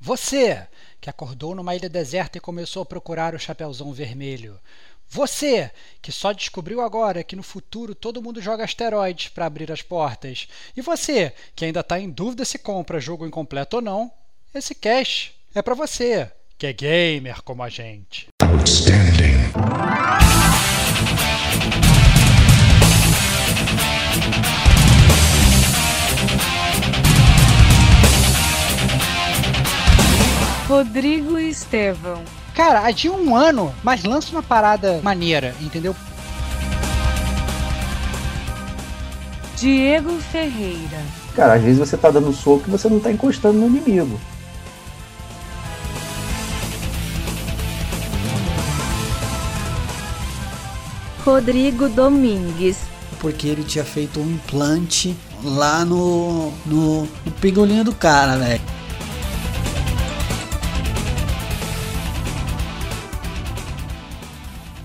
Você que acordou numa ilha deserta e começou a procurar o Chapeuzão Vermelho. Você que só descobriu agora que no futuro todo mundo joga asteroides para abrir as portas. E você que ainda está em dúvida se compra jogo incompleto ou não. Esse cash é para você que é gamer como a gente. Outstanding. Rodrigo Estevão. Cara, há de um ano, mas lança uma parada maneira, entendeu? Diego Ferreira. Cara, às vezes você tá dando soco e você não tá encostando no inimigo. Rodrigo Domingues. Porque ele tinha feito um implante lá no, no, no pingolinho do cara, velho.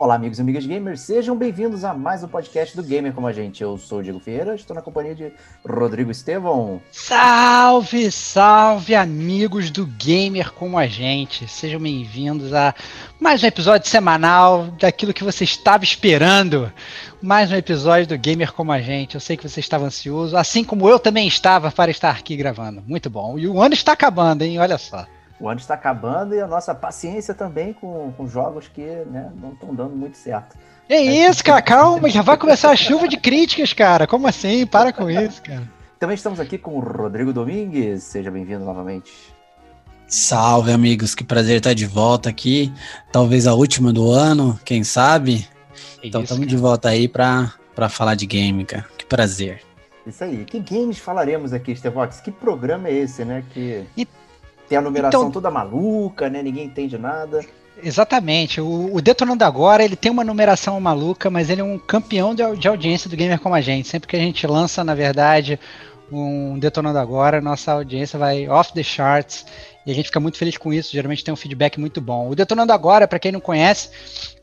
Olá, amigos e amigas gamers, sejam bem-vindos a mais um podcast do Gamer Como a Gente. Eu sou o Diego Ferreira, estou na companhia de Rodrigo Estevão. Salve, salve, amigos do Gamer Como a Gente. Sejam bem-vindos a mais um episódio semanal daquilo que você estava esperando. Mais um episódio do Gamer Como a Gente. Eu sei que você estava ansioso, assim como eu também estava para estar aqui gravando. Muito bom. E o ano está acabando, hein? Olha só. O ano está acabando e a nossa paciência também com, com jogos que né, não estão dando muito certo. É isso, cara, calma, já vai começar a chuva de críticas, cara. Como assim? Para com isso, cara. Também estamos aqui com o Rodrigo Domingues. Seja bem-vindo novamente. Salve, amigos. Que prazer estar de volta aqui. Talvez a última do ano, quem sabe? É então estamos de volta aí para falar de game, cara. Que prazer. Isso aí. Que games falaremos aqui, Estevox? Que programa é esse, né? Que... tem a numeração então, toda maluca, né? Ninguém entende nada. Exatamente. O, o, Detonando Agora, ele tem uma numeração maluca, mas ele é um campeão de, de, audiência do gamer como a gente. Sempre que a gente lança, na verdade, um Detonando Agora, nossa audiência vai off the charts. E a gente fica muito feliz com isso. Geralmente tem um feedback muito bom. O Detonando Agora, para quem não conhece,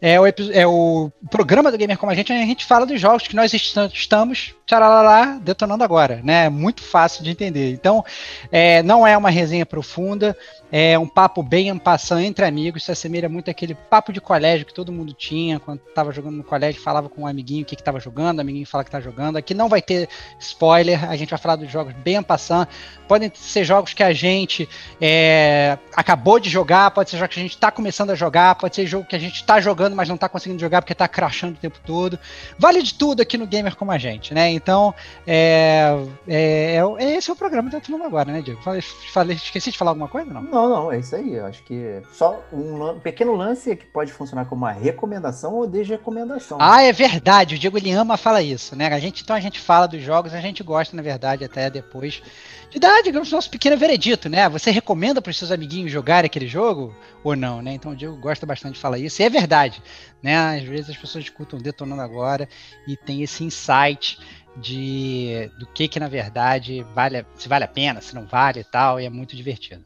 é o, é o programa do Gamer como a gente, onde a gente fala dos jogos que nós estamos tcharalá, detonando agora, né? É muito fácil de entender. Então, é, não é uma resenha profunda, é um papo bem ampassando entre amigos, se assemelha muito àquele papo de colégio que todo mundo tinha quando estava jogando no colégio, falava com um amiguinho o que estava jogando, o amiguinho fala que está jogando. Aqui não vai ter spoiler, a gente vai falar dos jogos bem ampassando. Podem ser jogos que a gente é, acabou de jogar, pode ser jogos que a gente está começando a jogar, pode ser jogo que a gente está jogando, mas não está conseguindo jogar porque está crashando o tempo todo. Vale de tudo aqui no Gamer como a gente, né? Então, é, é, é, esse é o programa eu tô agora, né, Diego? Falei, falei, esqueci de falar alguma coisa? Não, não, não é isso aí. Eu acho que só um pequeno lance que pode funcionar como uma recomendação ou desrecomendação. Ah, é verdade. O Diego ele ama fala isso, né? A gente, então a gente fala dos jogos, a gente gosta, na verdade, até depois de dar, digamos, nosso pequeno veredito, né? Você recomenda para os seus amiguinhos jogarem aquele jogo ou não, né? Então o Diego gosta bastante de falar isso, e é verdade, né? Às vezes as pessoas escutam detonando agora e tem esse insight de do que que na verdade vale, se vale a pena, se não vale e tal, e é muito divertido.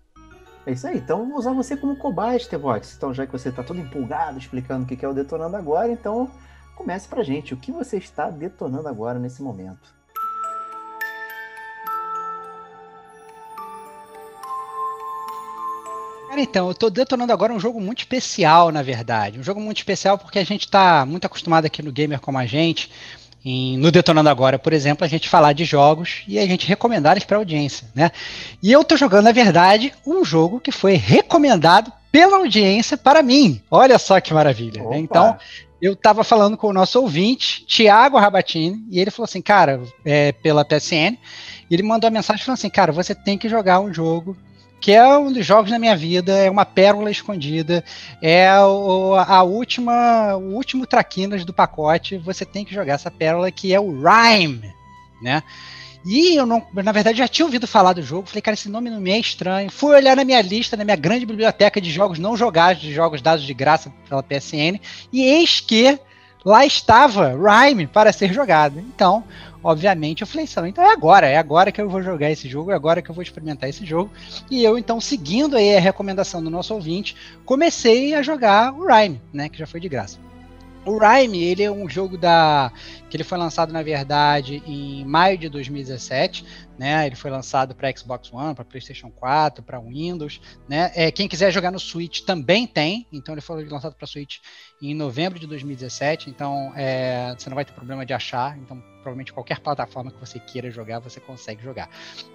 É isso aí, então vou usar você como cobaia, Stevox. Então, já que você está todo empolgado explicando o que é o Detonando Agora, então comece pra gente. O que você está detonando agora nesse momento? Cara, então, eu tô detonando agora um jogo muito especial, na verdade. Um jogo muito especial porque a gente tá muito acostumado aqui no Gamer como a gente, em, no Detonando Agora, por exemplo, a gente falar de jogos e a gente recomendar eles para audiência, né? E eu tô jogando, na verdade, um jogo que foi recomendado pela audiência para mim. Olha só que maravilha. Né? Então, eu estava falando com o nosso ouvinte, Tiago Rabatini, e ele falou assim, cara, é, pela PSN, ele mandou a mensagem falando assim, cara, você tem que jogar um jogo que é um dos jogos da minha vida, é uma pérola escondida, é o, a última, o último traquinas do pacote, você tem que jogar essa pérola que é o Rhyme, né? E eu não, na verdade, já tinha ouvido falar do jogo, falei, cara, esse nome não me é estranho. Fui olhar na minha lista, na minha grande biblioteca de jogos não jogados, de jogos dados de graça pela PSN, e eis que lá estava Rhyme para ser jogado. Então, obviamente, eu falei, então é agora, é agora que eu vou jogar esse jogo, é agora que eu vou experimentar esse jogo. E eu, então, seguindo aí a recomendação do nosso ouvinte, comecei a jogar o Rhyme, né, que já foi de graça. O Rhyme, ele é um jogo da que ele foi lançado na verdade em maio de 2017, né? Ele foi lançado para Xbox One, para PlayStation 4, para Windows, né? É, quem quiser jogar no Switch também tem, então ele foi lançado para Switch em novembro de 2017, então é, você não vai ter problema de achar, então provavelmente qualquer plataforma que você queira jogar, você consegue jogar,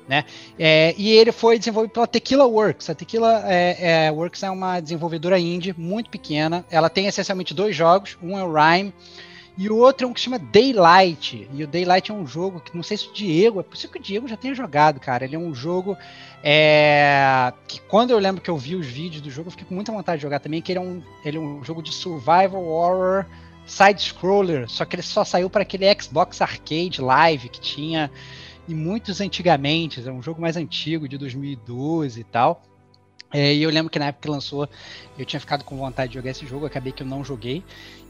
né? É, e ele foi desenvolvido pela Tequila Works. A Tequila é, é, Works é uma desenvolvedora indie muito pequena. Ela tem essencialmente dois jogos. Um é o Rhyme e o outro é um que se chama Daylight. E o Daylight é um jogo que não sei se o Diego, é possível que o Diego já tenha jogado, cara. Ele é um jogo é, que quando eu lembro que eu vi os vídeos do jogo, eu fiquei com muita vontade de jogar também, que ele é um, ele é um jogo de survival horror side-scroller, só que ele só saiu para aquele Xbox Arcade Live que tinha e muitos antigamente, é um jogo mais antigo, de 2012 e tal. É, e eu lembro que na época que lançou, eu tinha ficado com vontade de jogar esse jogo, acabei que eu não joguei.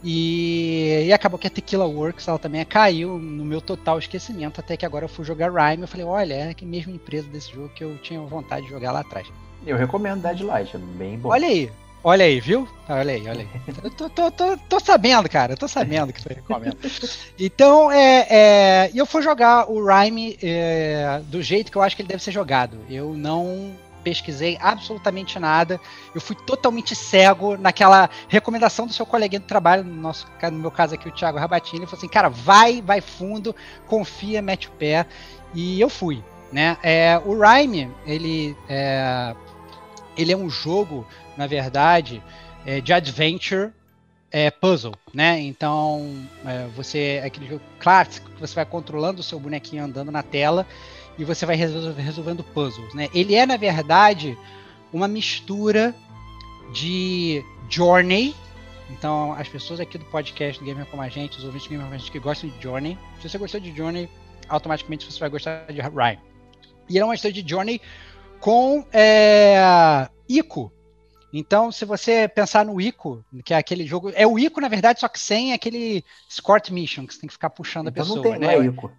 E, e, acabou que a Tequila Works ela também caiu no meu total esquecimento, até que agora eu fui jogar Rhyme. Eu falei, olha, é a mesma empresa desse jogo que eu tinha vontade de jogar lá atrás. Eu recomendo Deadlight, é bem bom. Olha aí, Olha aí, viu? Olha aí, olha aí. Eu tô, tô, tô, tô sabendo, cara. Eu tô sabendo que você recomenda. Então, é, é, eu fui jogar o Rhyme é, do jeito que eu acho que ele deve ser jogado. Eu não pesquisei absolutamente nada. Eu fui totalmente cego naquela recomendação do seu coleguinha do trabalho, no, nosso, no meu caso aqui, o Thiago Rabatini. Ele falou assim, cara, vai, vai fundo, confia, mete o pé. E eu fui. Né? É, o Rhyme, ele é, ele é um jogo na verdade, é, de adventure é, puzzle, né? Então, é, você é aquele jogo clássico que você vai controlando o seu bonequinho andando na tela e você vai resolvendo puzzles, né? Ele é, na verdade, uma mistura de Journey. Então, as pessoas aqui do podcast do Gamer Como a Gente, os ouvintes do Gamer Como a Gente que gostam de Journey, se você gostou de Journey, automaticamente você vai gostar de Rhyme. E ele é uma história de Journey com é, Ico, então, se você pensar no Ico, que é aquele jogo. É o Ico, na verdade, só que sem aquele Escort Mission, que você tem que ficar puxando então a pessoa. Não, tem, né? não é Ico.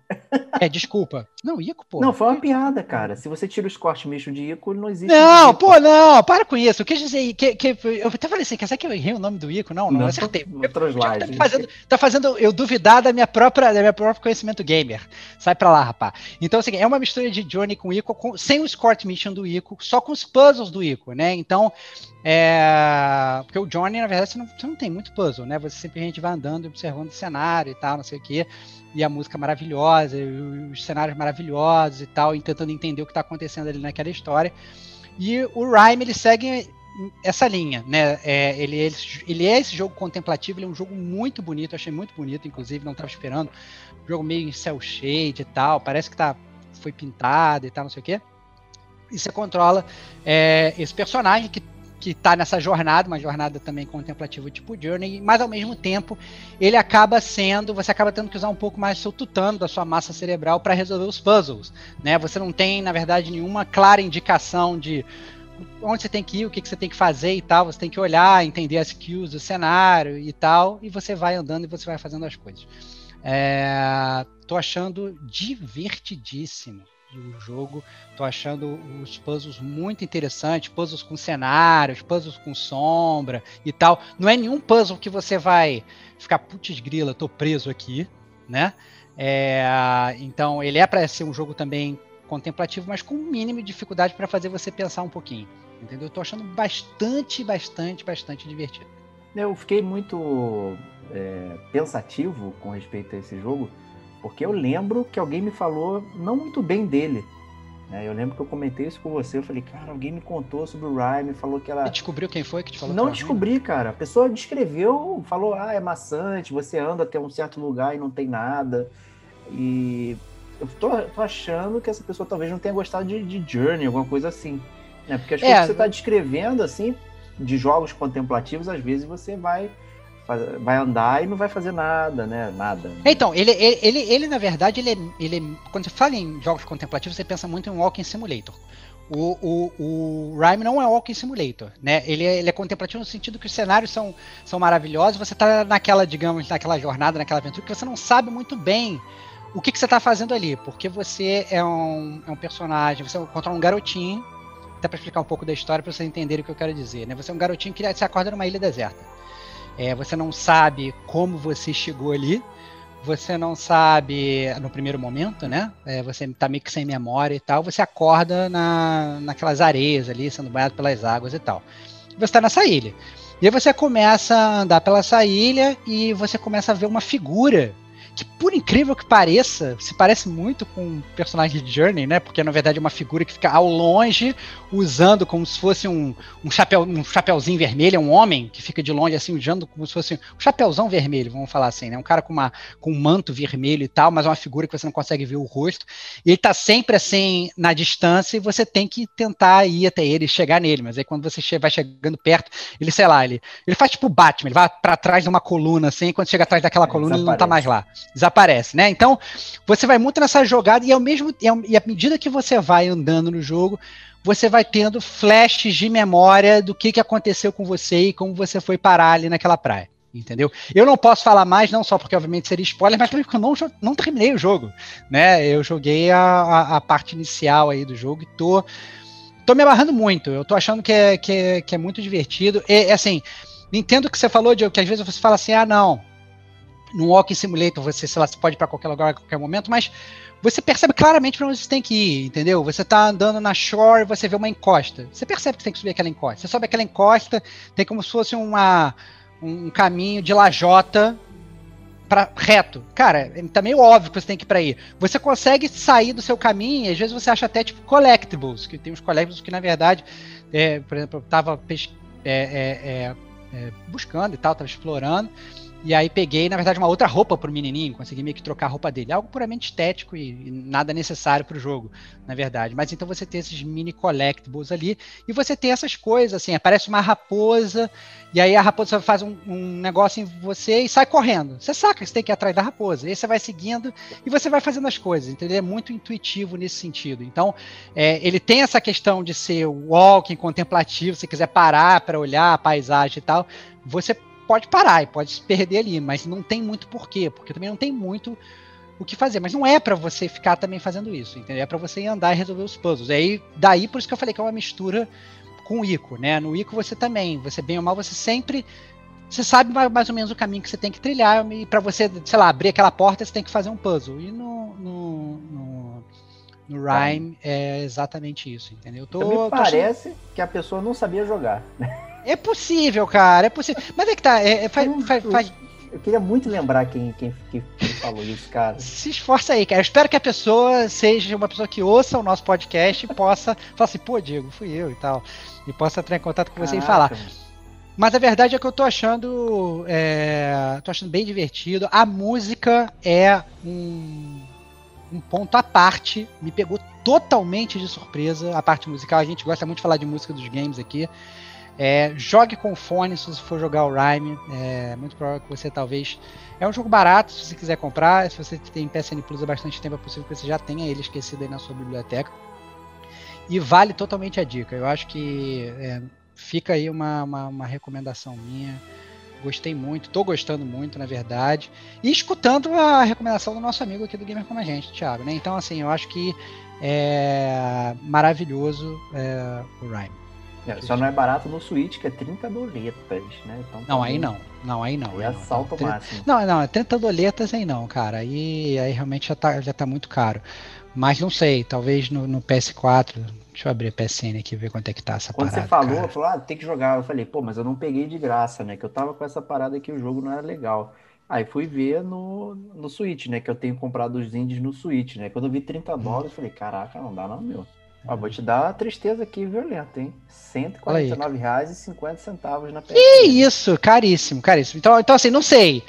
É, desculpa. Não, Ico, pô. Não, foi uma piada, cara. Se você tira o Escort Mission de Ico, não existe. Não, pô, não, para com isso. O que dizer. Que, que, eu até falei assim, quer dizer que eu errei o nome do Ico? Não, não, não acertei. Outras tá, fazendo, tá fazendo eu duvidar da minha própria, da minha própria conhecimento gamer. Sai pra lá, rapaz. Então, assim, é uma mistura de Johnny com Ico, com, sem o Escort Mission do Ico, só com os puzzles do Ico, né? Então, é, porque o Johnny, na verdade, você não, você não, tem muito puzzle, né? Você simplesmente vai andando e observando o cenário e tal, não sei o quê. E a música maravilhosa, os cenários maravilhosos e tal, e tentando entender o que está acontecendo ali naquela história. E o Rhyme, ele segue essa linha, né? É, ele, ele, ele, é esse jogo contemplativo, ele é um jogo muito bonito, achei muito bonito, inclusive, não estava esperando. Um jogo meio em cel shade e tal, parece que tá, foi pintado e tal, não sei o quê. E você controla é, esse personagem que que está nessa jornada, uma jornada também contemplativa tipo Journey, mas ao mesmo tempo ele acaba sendo, você acaba tendo que usar um pouco mais seu tutano da sua massa cerebral para resolver os puzzles, né? Você não tem, na verdade, nenhuma clara indicação de onde você tem que ir, o que, que você tem que fazer e tal. Você tem que olhar, entender as cues do cenário e tal, e você vai andando e você vai fazendo as coisas. É, tô achando divertidíssimo o jogo. Tô achando os puzzles muito interessantes, puzzles com cenários, puzzles com sombra e tal. Não é nenhum puzzle que você vai ficar putz grila, tô preso aqui, né? É, então ele é para ser um jogo também contemplativo, mas com um mínimo de dificuldade para fazer você pensar um pouquinho. Entendeu? Eu tô achando bastante, bastante, bastante divertido. Eu fiquei muito é, pensativo com respeito a esse jogo, porque eu lembro que alguém me falou não muito bem dele. Né? Eu lembro que eu comentei isso com você. Eu falei, cara, alguém me contou sobre o Ryan, falou que ela. Você descobriu quem foi que te falou? Não descobri, ruim? cara. A pessoa descreveu, falou, ah, é maçante, você anda até um certo lugar e não tem nada. E eu tô, tô achando que essa pessoa talvez não tenha gostado de, de Journey, alguma coisa assim. Né? Porque as é, coisas que você está descrevendo, assim, de jogos contemplativos, às vezes você vai vai andar e não vai fazer nada, né? Nada. Então, ele, ele, ele, ele na verdade, ele, ele quando você fala em jogos contemplativos, você pensa muito em Walking Simulator. O, o, o Rime não é Walking Simulator, né? Ele é, ele é contemplativo no sentido que os cenários são, são maravilhosos, você tá naquela, digamos, naquela jornada, naquela aventura, que você não sabe muito bem o que, que você está fazendo ali, porque você é um, é um personagem, você controla um garotinho, até para explicar um pouco da história para vocês entenderem o que eu quero dizer, né? Você é um garotinho que se acorda numa ilha deserta. É, você não sabe como você chegou ali, você não sabe no primeiro momento, né? É, você tá meio que sem memória e tal, você acorda na, naquelas areias ali, sendo banhado pelas águas e tal. Você está nessa ilha. E aí você começa a andar pela essa ilha e você começa a ver uma figura que por incrível que pareça, se parece muito com o personagem de Journey, né? Porque na verdade é uma figura que fica ao longe, usando como se fosse um, um, chapéu, um chapéuzinho vermelho, é um homem que fica de longe assim, usando como se fosse um chapéuzão vermelho, vamos falar assim, né? Um cara com, uma, com um manto vermelho e tal, mas é uma figura que você não consegue ver o rosto. E ele tá sempre assim na distância e você tem que tentar ir até ele, chegar nele. Mas aí quando você vai chegando perto, ele, sei lá, ele, ele faz tipo Batman, ele vai para trás de uma coluna assim, e quando chega atrás daquela coluna, ele não tá mais lá desaparece, né? Então, você vai muito nessa jogada e ao mesmo e à medida que você vai andando no jogo, você vai tendo flashes de memória do que, que aconteceu com você e como você foi parar ali naquela praia. Entendeu? Eu não posso falar mais, não só porque obviamente seria spoiler, mas porque eu não, não terminei o jogo. Né? Eu joguei a, a, a parte inicial aí do jogo e tô, tô me amarrando muito. Eu tô achando que é, que é, que é muito divertido. E assim, entendo que você falou de que às vezes você fala assim: ah, não, no Walking Simulator você, sei lá, você pode ir para qualquer lugar a qualquer momento, mas você percebe claramente para onde você tem que ir, entendeu? Você tá andando na shore, você vê uma encosta. Você percebe que tem que subir aquela encosta. Você sobe aquela encosta, tem como se fosse uma, um caminho de lajota para reto. Cara, tá meio óbvio que você tem que ir para aí. Você consegue sair do seu caminho, e às vezes você acha até tipo collectibles, que tem uns collectibles que na verdade, é, por exemplo, eu tava é, é, é, é, buscando e tal, tava explorando. E aí peguei, na verdade, uma outra roupa pro menininho, consegui meio que trocar a roupa dele. Algo puramente estético e, e nada necessário pro jogo, na verdade. Mas então você tem esses mini collectibles ali e você tem essas coisas, assim, aparece uma raposa e aí a raposa faz um, um negócio em você e sai correndo. Você saca que você tem que ir atrás da raposa. E aí você vai seguindo e você vai fazendo as coisas, entendeu? É muito intuitivo nesse sentido. Então, é, ele tem essa questão de ser walking, contemplativo, se quiser parar para olhar a paisagem e tal, você pode parar e pode se perder ali, mas não tem muito porquê, porque também não tem muito o que fazer. Mas não é para você ficar também fazendo isso, entendeu? É para você andar e resolver os puzzles. Aí, daí por isso que eu falei que é uma mistura com o Ico, né? No Ico você também, você bem ou mal, você sempre você sabe mais ou menos o caminho que você tem que trilhar e para você, sei lá, abrir aquela porta você tem que fazer um puzzle. E no, no, no, no Rhyme é exatamente isso, entendeu? Tô, me parece achando... que a pessoa não sabia jogar. É possível, cara, é possível. Mas é que tá, é, é faz, faz, faz, Eu queria muito lembrar quem, quem, quem falou isso, cara. Se esforça aí, cara. Eu espero que a pessoa seja uma pessoa que ouça o nosso podcast e possa falar assim, pô, Diego, fui eu e tal. E possa entrar em contato com você Caraca. e falar. Mas a verdade é que eu tô achando. É, tô achando bem divertido. A música é um, um ponto à parte. Me pegou totalmente de surpresa a parte musical. A gente gosta muito de falar de música dos games aqui. É, jogue com fone se você for jogar o Rhyme. É muito provável que você talvez. É um jogo barato se você quiser comprar. Se você tem PSN Plus há bastante tempo, é possível que você já tenha ele esquecido aí na sua biblioteca. E vale totalmente a dica. Eu acho que é, fica aí uma, uma, uma, recomendação minha. Gostei muito, tô gostando muito, na verdade. E escutando a recomendação do nosso amigo aqui do Gamer Como a Gente, Thiago. Né? Então, assim, eu acho que é maravilhoso é, o Rhyme. É, só não é barato no Switch, que é 30 doletas, né? Então, não, aí não. Não, aí não. Aí é assalto não. máximo. Não, não, é 30 doletas aí não, cara. Aí, aí realmente já tá, já tá muito caro. Mas não sei, talvez no, no PS4. Deixa eu abrir a PSN aqui e ver quanto é que tá essa Quando parada. Quando você falou, falou, ah, tem que jogar. Eu falei, pô, mas eu não peguei de graça, né? Que eu tava com essa parada que o jogo não era legal. Aí fui ver no, no Switch, né? Que eu tenho comprado os indies no Switch, né? Quando eu vi 30 hum. dólares, eu falei, caraca, não dá não, meu. Ó, vou te dar uma tristeza aqui violenta, hein? R$ 149,50 na PSN. Que isso, caríssimo, caríssimo. Então, então assim, não sei.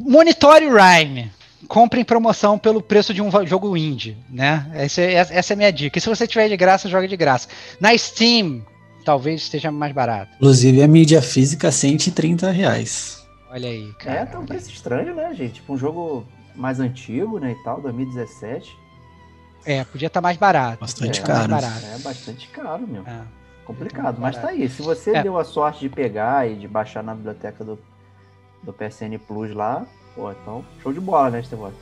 Monitore o Rhyme. Compre em promoção pelo preço de um jogo indie, né? Essa, é, essa é a minha dica. E se você tiver de graça, joga de graça. Na Steam, talvez esteja mais barato. Inclusive, a mídia física, 130 reais. Olha aí, cara. É, tá um preço estranho, né, gente? Tipo, um jogo mais antigo, né, e tal, 2017. É, podia estar tá mais barato. Bastante é, caro. Barato. É bastante caro, meu. É, Complicado, mas tá aí. Se você é. deu a sorte de pegar e de baixar na biblioteca do, do PSN Plus lá, pô, então show de bola, né, Stevox?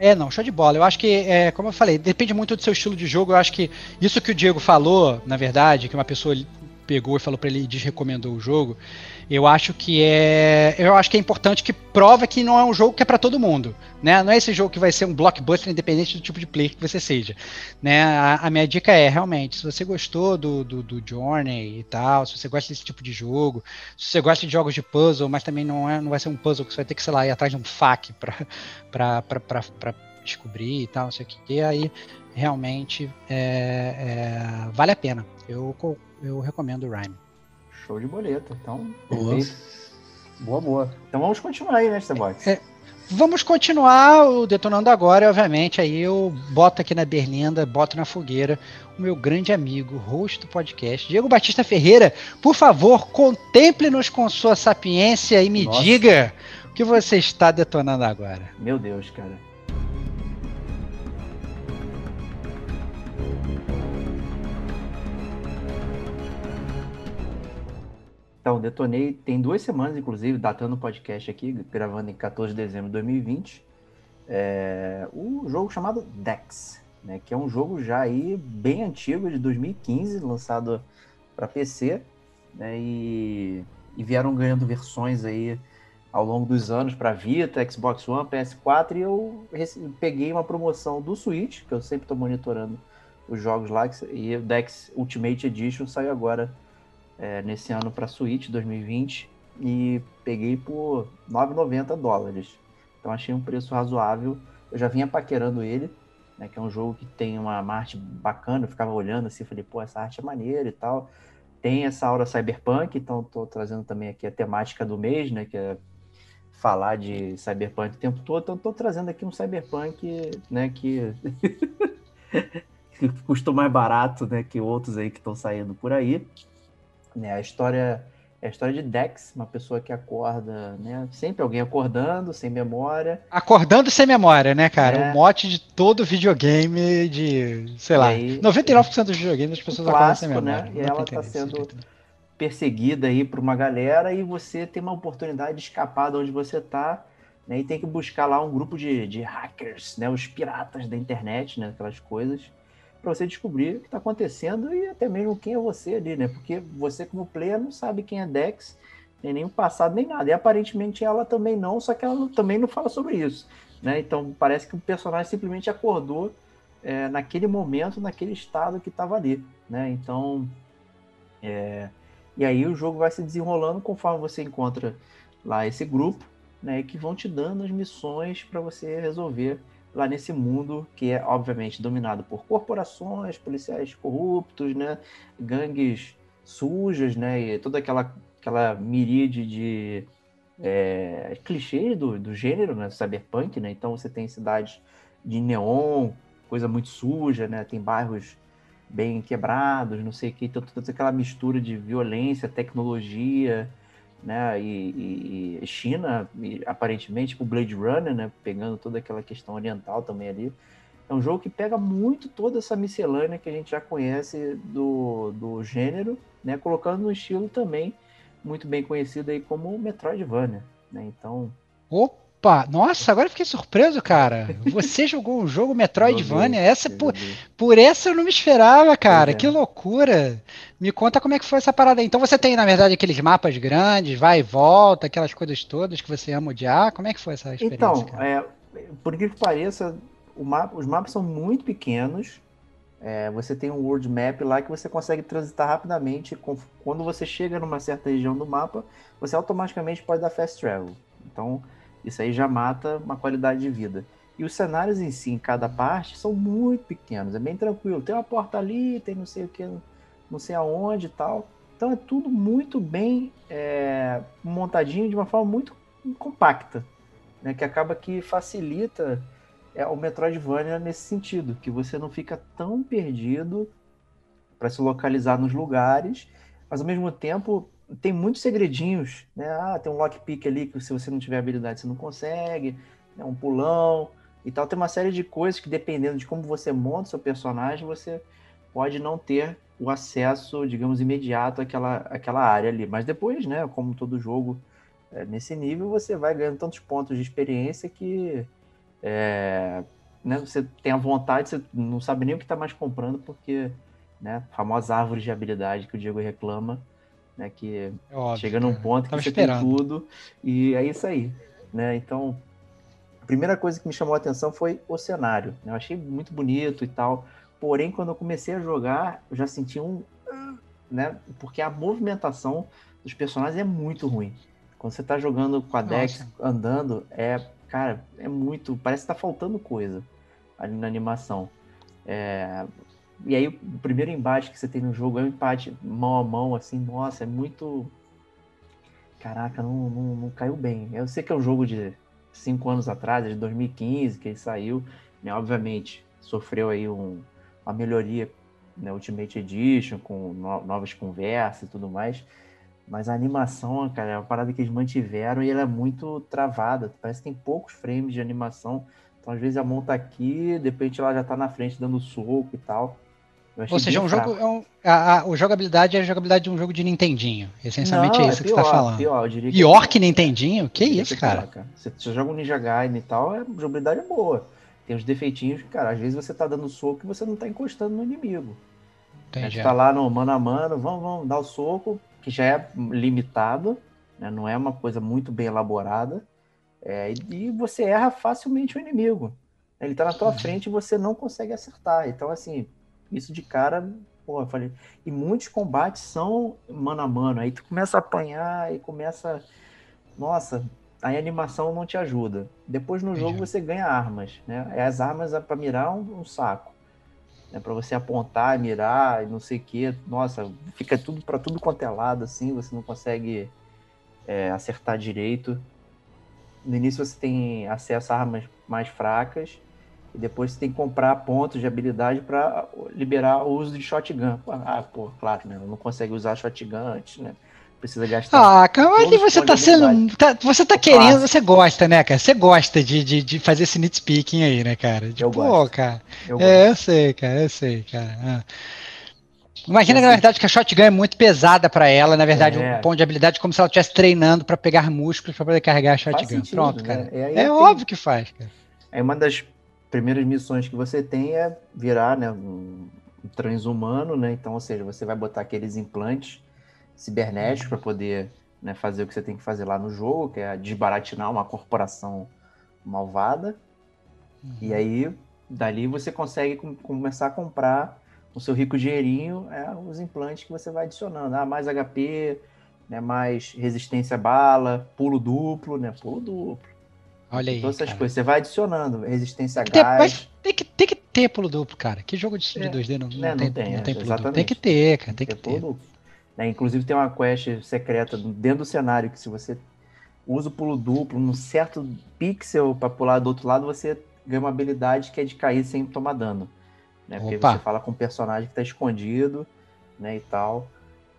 É, não, show de bola. Eu acho que, é, como eu falei, depende muito do seu estilo de jogo. Eu acho que isso que o Diego falou, na verdade, que uma pessoa pegou e falou para ele e desrecomendou o jogo, eu acho que é, eu acho que é importante que prova que não é um jogo que é para todo mundo, né? Não é esse jogo que vai ser um blockbuster independente do tipo de player que você seja, né? A, a minha dica é realmente, se você gostou do, do, do, Journey e tal, se você gosta desse tipo de jogo, se você gosta de jogos de puzzle, mas também não é, não vai ser um puzzle que você vai ter que sei lá ir atrás de um fac para para descobrir e tal, não sei o que, aí realmente é, é, vale a pena. Eu eu recomendo o Rhyme. Show de boleta. Então, boa. Boa, boa. Então vamos continuar aí, né, Starbox? É, vamos continuar o Detonando Agora, obviamente. Aí eu boto aqui na berlinda, boto na fogueira o meu grande amigo, host do podcast, Diego Batista Ferreira. Por favor, contemple-nos com sua sapiência e me Nossa. diga o que você está detonando agora. Meu Deus, cara. Então, detonei, tem duas semanas, inclusive, datando o podcast aqui, gravando em 14 de dezembro de 2020, é, o jogo chamado Dex, né, que é um jogo já aí bem antigo, de 2015, lançado para PC, né, e, e, vieram ganhando versões aí ao longo dos anos para Vita, Xbox One, PS4, e eu peguei uma promoção do Switch, que eu sempre estou monitorando os jogos lá, e o Dex Ultimate Edition saiu agora é, nesse ano para Switch 2020 e peguei por 9,90 dólares. Então achei um preço razoável. Eu já vinha paquerando ele, né, que é um jogo que tem uma arte bacana. Eu ficava olhando assim, falei, pô, essa arte é maneira e tal. Tem essa aura cyberpunk, então estou trazendo também aqui a temática do mês, né, que é falar de cyberpunk o tempo todo. Então estou trazendo aqui um cyberpunk, né, que custou mais barato, né, que outros aí que estão saindo por aí. Né? A história é a história de Dex, uma pessoa que acorda, né? Sempre alguém acordando, sem memória. Acordando sem memória, né, cara? É. O mote de todo videogame de, sei e lá, aí, 99% dos videogames as pessoas clássico, acordam sem memória. Né? E ela está sendo perseguida aí por uma galera e você tem uma oportunidade de escapar de onde você está, né? E tem que buscar lá um grupo de, de hackers, né? Os piratas da internet, né? Aquelas coisas para você descobrir o que está acontecendo e até mesmo quem é você ali, né? Porque você, como player, não sabe quem é Dex, nem o passado, nem nada. E aparentemente ela também não, só que ela não, também não fala sobre isso, né? Então parece que o personagem simplesmente acordou é, naquele momento, naquele estado que estava ali, né? Então, é, e aí o jogo vai se desenrolando conforme você encontra lá esse grupo, né? Que vão te dando as missões para você resolver lá nesse mundo que é obviamente dominado por corporações, policiais corruptos, né, gangues sujas, né, e toda aquela aquela miríade de é, clichês do, do gênero, né, cyberpunk, né, então você tem cidades de neon, coisa muito suja, né, tem bairros bem quebrados, não sei o que, então toda aquela mistura de violência, tecnologia, né? E, e China, e, aparentemente, o Blade Runner, né? Pegando toda aquela questão oriental também ali. É um jogo que pega muito toda essa miscelânea que a gente já conhece do, do gênero, né? Colocando no estilo também muito bem conhecido aí como Metroidvania, né? Então... Opa! Opa, nossa, agora fiquei surpreso, cara. Você jogou um jogo Metroidvania? Essa por, por essa eu não me esperava, cara. É. Que loucura. Me conta como é que foi essa parada aí. Então você tem, na verdade, aqueles mapas grandes, vai e volta, aquelas coisas todas que você ama odiar. Como é que foi essa experiência? Então, é, por que pareça, mapa, os mapas são muito pequenos. É, você tem um world map lá que você consegue transitar rapidamente. Quando você chega numa certa região do mapa, você automaticamente pode dar fast travel. Então, isso aí já mata uma qualidade de vida. E os cenários em si, em cada parte, são muito pequenos, é bem tranquilo. Tem uma porta ali, tem não sei o que, não sei aonde e tal. Então é tudo muito bem é, montadinho de uma forma muito compacta, né? Que acaba que facilita é, o Metroidvania nesse sentido, que você não fica tão perdido para se localizar nos lugares, mas ao mesmo tempo tem muitos segredinhos, né? Ah, tem um lockpick ali que se você não tiver habilidade você não consegue, né? um pulão, Então tem uma série de coisas que, dependendo de como você monta seu personagem, você pode não ter o acesso, digamos, imediato àquela, àquela área ali. Mas depois, né, como todo jogo é, nesse nível, você vai ganhando tantos pontos de experiência que é, né, você tem a vontade, você não sabe nem o que está mais comprando, porque né, a famosa árvore de habilidade que o Diego reclama, né, que é óbvio, chega num ponto que você esperando. tem tudo, e é isso aí. Né? Então, a primeira coisa que me chamou a atenção foi o cenário. Né? Eu achei muito bonito e tal, porém, quando eu comecei a jogar, eu já senti um. Né, porque a movimentação dos personagens é muito ruim. Quando você está jogando com a Dex andando, é, cara, é muito. Parece que tá faltando coisa ali na animação. É, e aí, o primeiro embate que você tem no jogo é um empate mão a mão, assim, nossa, é muito. Caraca, não, não, não caiu bem. Eu sei que é um jogo de cinco anos atrás, de 2015, que ele saiu, né? Obviamente, sofreu aí um, uma melhoria na né, Ultimate Edition, com no, novas conversas e tudo mais. Mas a animação, cara, é uma parada que eles mantiveram e ela é muito travada. Parece que tem poucos frames de animação. Então, às vezes, a mão tá aqui, de repente ela já tá na frente dando soco e tal. Ou seja, um jogo, é um, a, a, a, jogabilidade é a jogabilidade de um jogo de Nintendinho. Essencialmente Não, é isso é pior, que você tá falando. Pior, que pior que Nintendinho? Que isso, cara? Pior, cara? Você, você, joga um Ninja Gaiden e tal, a jogabilidade é boa. Tem os defeitinhos que, cara, às vezes você tá dando soco e você não tá encostando no inimigo. Entendi. Você tá lá no mano a mano, vamos, vamos dar o soco, que já é limitado, né? não é uma coisa muito bem elaborada. É, e você erra facilmente o inimigo. Ele tá na tua uhum. frente e você não consegue acertar. Então, assim, isso de cara, pô, eu falei. E muitos combates são mano a mano. Aí tu começa a apanhar e começa. Nossa, aí a animação não te ajuda. Depois no jogo você ganha armas, né? As armas é para mirar um, um saco. É né? para você apontar, mirar e não sei o que. Nossa, fica tudo para tudo quanto é lado, assim, você não consegue é, acertar direito. No início você tem acesso a armas mais fracas e depois você tem que comprar pontos de habilidade para liberar o uso de shotgun. Ah, pô, claro, né? Não consegue usar shotgun antes, né? Precisa gastar. Ah, calma aí, você tá sendo. Tá, você tá querendo, você gosta, né, cara? Você gosta de, de, de fazer esse nitpicking aí, né, cara? De, eu pô, gosto. cara. Eu é, eu sei, cara, eu sei, cara. Ah. Imagina, na verdade, que a shotgun é muito pesada para ela. Na verdade, é. um ponto de habilidade como se ela estivesse treinando para pegar músculos para poder carregar a shotgun. Sentido, Pronto, né? cara. É, é óbvio que faz, cara. É uma das primeiras missões que você tem é virar né, um, transhumano, né? Então, ou seja, você vai botar aqueles implantes cibernéticos para poder né, fazer o que você tem que fazer lá no jogo, que é desbaratinar uma corporação malvada. Uhum. E aí, dali você consegue com, começar a comprar o seu rico dinheirinho, é, os implantes que você vai adicionando. Ah, mais HP, né, mais resistência à bala, pulo duplo, né? Pulo duplo. Olha aí. Todas essas cara. coisas. Você vai adicionando resistência a gás. Mas tem que, tem que ter pulo duplo, cara. Que jogo de, é, 2D não, não, é, tem, não tem, não tem pulo duplo? Tem que ter, cara. Tem, tem que ter. Pulo né? Inclusive tem uma quest secreta dentro do cenário que se você usa o pulo duplo num certo pixel para pular do outro lado, você ganha uma habilidade que é de cair sem tomar dano. Né? Porque Opa. você fala com um personagem que está escondido, né, e tal.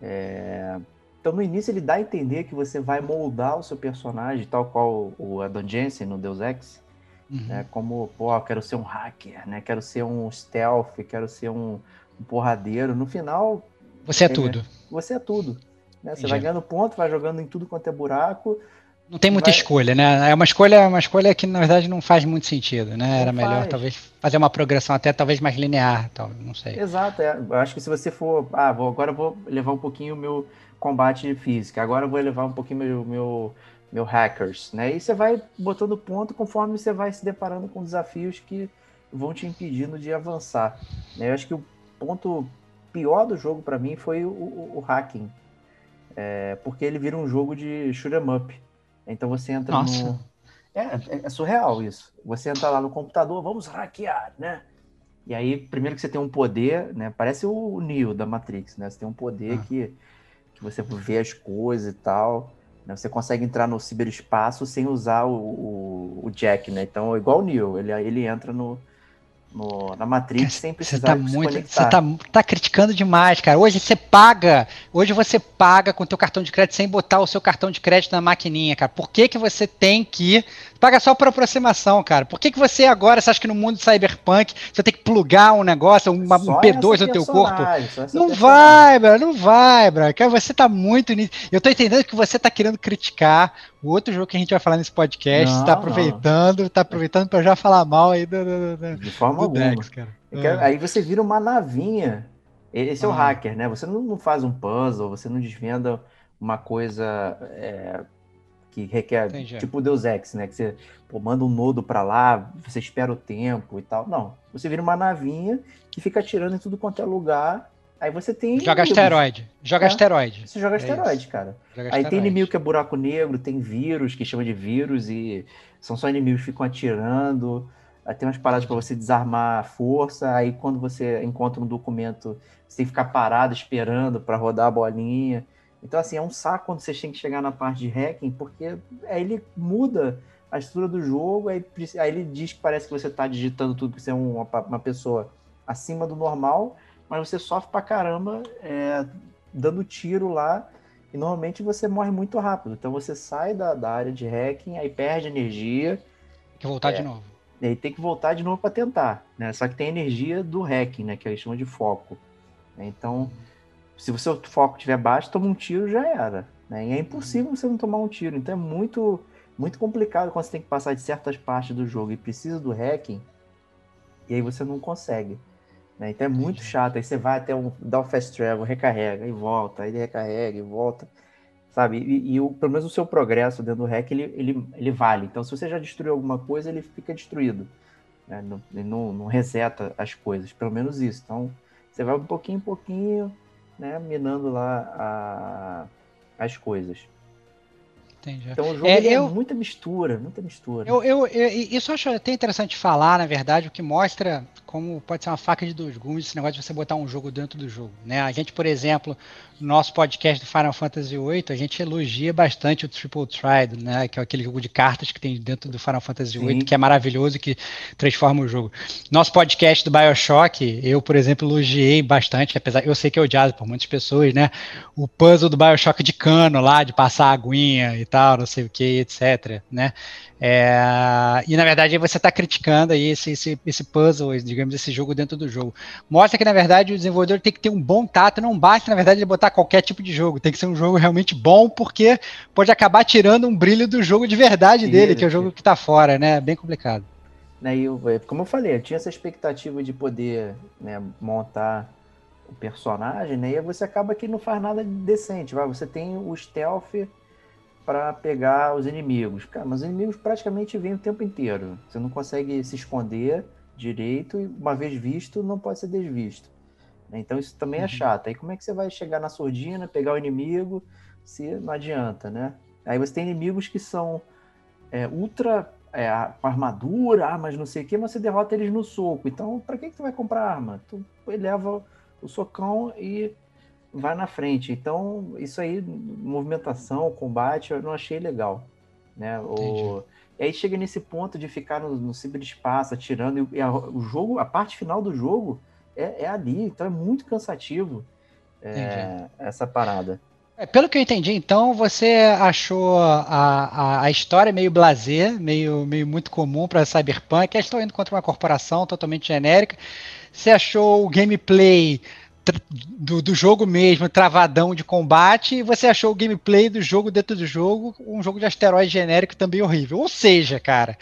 É... Então, no início, ele dá a entender que você vai moldar o seu personagem, tal qual o Adam Jensen no Deus Ex, uhum. né? Como, pô, quero ser um hacker, né? Quero ser um stealth, quero ser um, um porradeiro. No final... Você é, é tudo. Você é tudo. Né? Você vai ganhando ponto, vai jogando em tudo quanto é buraco. Não tem muita vai... escolha, né? É uma escolha, uma escolha que na verdade não faz muito sentido, né? Não Era melhor faz. talvez fazer uma progressão até talvez mais linear, tal, não sei. Exato, é. eu acho que se você for, ah, vou, agora vou levar um pouquinho o meu combate físico. Agora eu vou elevar um pouquinho meu, meu, meu hackers, né? E você vai botando ponto conforme você vai se deparando com desafios que vão te impedindo de avançar. Né? Eu acho que o ponto pior do jogo para mim foi o, o, o hacking, é, porque ele vira um jogo de shoot 'em up. Então você entra Nossa. no é, é, é surreal isso. Você entra lá no computador, vamos hackear, né? E aí, primeiro que você tem um poder, né? Parece o Neo da Matrix, né? Você tem um poder ah. que que você vê as coisas e tal. Né? Você consegue entrar no ciberespaço sem usar o, o, o Jack, né? Então, é igual o Neo, ele, ele entra no, no, na Matrix sem precisar você tá muito, Você tá, tá criticando demais, cara. Hoje você paga, hoje você paga com o teu cartão de crédito sem botar o seu cartão de crédito na maquininha, cara. Por que, que você tem que Paga só por aproximação, cara. Por que, que você agora, você acha que no mundo cyberpunk você tem que plugar um negócio, uma, um P2 no teu corpo? Não vai, bro, não vai, bro. Você tá muito nisso. Eu tô entendendo que você tá querendo criticar o outro jogo que a gente vai falar nesse podcast. Não, tá aproveitando, não. tá aproveitando pra já falar mal aí do, do, do, De forma do alguma. Dex, cara. Quero, ah. aí você vira uma navinha. Esse é o ah. hacker, né? Você não, não, faz um puzzle, você não desvenda uma coisa é, que requer, Entendi. tipo Deus Ex, né? Que você pô, manda um nodo para lá, você espera o tempo e tal. Não, você vira uma navinha que fica atirando em tudo quanto é lugar. Aí você tem. Joga inimigos. asteroide. Joga é, asteroide. Você joga é asteroide, isso. cara. Joga aí asteroide. tem inimigo que é buraco negro, tem vírus que chama de vírus e são só inimigos que ficam atirando. Aí tem umas paradas para você desarmar a força. Aí quando você encontra um documento, você tem que ficar parado esperando para rodar a bolinha. Então, assim, é um saco quando você tem que chegar na parte de hacking, porque aí ele muda a estrutura do jogo, aí, aí ele diz que parece que você está digitando tudo, que você é uma, uma pessoa acima do normal, mas você sofre pra caramba é, dando tiro lá, e normalmente você morre muito rápido. Então você sai da, da área de hacking, aí perde energia. Tem que voltar é, de novo. E aí tem que voltar de novo para tentar, né? Só que tem energia do hacking, né? Que eles chamam de foco. Então, se o seu foco estiver baixo, toma um tiro já era. Né? E é impossível você não tomar um tiro. Então é muito, muito complicado quando você tem que passar de certas partes do jogo e precisa do hacking, e aí você não consegue. Né? Então é muito chato. Aí você vai até um, dá um fast travel, recarrega e volta, aí ele recarrega e volta. Sabe? E, e o, pelo menos o seu progresso dentro do hack ele, ele, ele vale. Então, se você já destruiu alguma coisa, ele fica destruído. Né? Não, ele não, não reseta as coisas, pelo menos isso. Então, você vai um pouquinho em pouquinho, né, minando lá a, as coisas. Entendi. Então o jogo é, é eu, é muita mistura, muita mistura. Eu, eu, eu, isso eu acho até interessante falar, na verdade, o que mostra como pode ser uma faca de dois gumes esse negócio de você botar um jogo dentro do jogo. Né? A gente, por exemplo, no nosso podcast do Final Fantasy VIII, a gente elogia bastante o Triple Tried, né? que é aquele jogo de cartas que tem dentro do Final Fantasy VIII, que é maravilhoso e que transforma o jogo. Nosso podcast do Bioshock, eu, por exemplo, elogiei bastante, apesar eu sei que é odiado por muitas pessoas, né? O puzzle do Bioshock de cano lá, de passar a aguinha e tal, não sei o que, etc. Né? É, e na verdade você está criticando aí esse, esse, esse puzzle, digamos, esse jogo dentro do jogo. Mostra que na verdade o desenvolvedor tem que ter um bom tato, não basta na verdade ele botar qualquer tipo de jogo, tem que ser um jogo realmente bom, porque pode acabar tirando um brilho do jogo de verdade dele, que é o jogo que está fora, né? Bem complicado. Né, eu, como eu falei, eu tinha essa expectativa de poder né, montar o personagem, né? E você acaba que não faz nada decente. Vai? Você tem o stealth para pegar os inimigos. Cara, mas os inimigos praticamente vêm o tempo inteiro. Você não consegue se esconder direito e uma vez visto não pode ser desvisto. Então isso também é uhum. chato. Aí como é que você vai chegar na surdina, pegar o inimigo, se não adianta, né? Aí você tem inimigos que são é, ultra é, com armadura, armas não sei o que, mas você derrota eles no soco. Então, para que, que tu vai comprar arma? Tu leva o socão e vai na frente. Então, isso aí, movimentação, combate, eu não achei legal. Né? O... E aí chega nesse ponto de ficar no, no ciberespaço, atirando, e a, o jogo, a parte final do jogo é, é ali, então é muito cansativo é, essa parada. É, pelo que eu entendi, então, você achou a, a, a história meio blazer, meio, meio muito comum para Cyberpunk, estou indo contra uma corporação totalmente genérica. Você achou o gameplay do, do, jogo mesmo, travadão de combate, e você achou o gameplay do jogo dentro do jogo, um jogo de asteroide genérico também horrível. Ou seja, cara,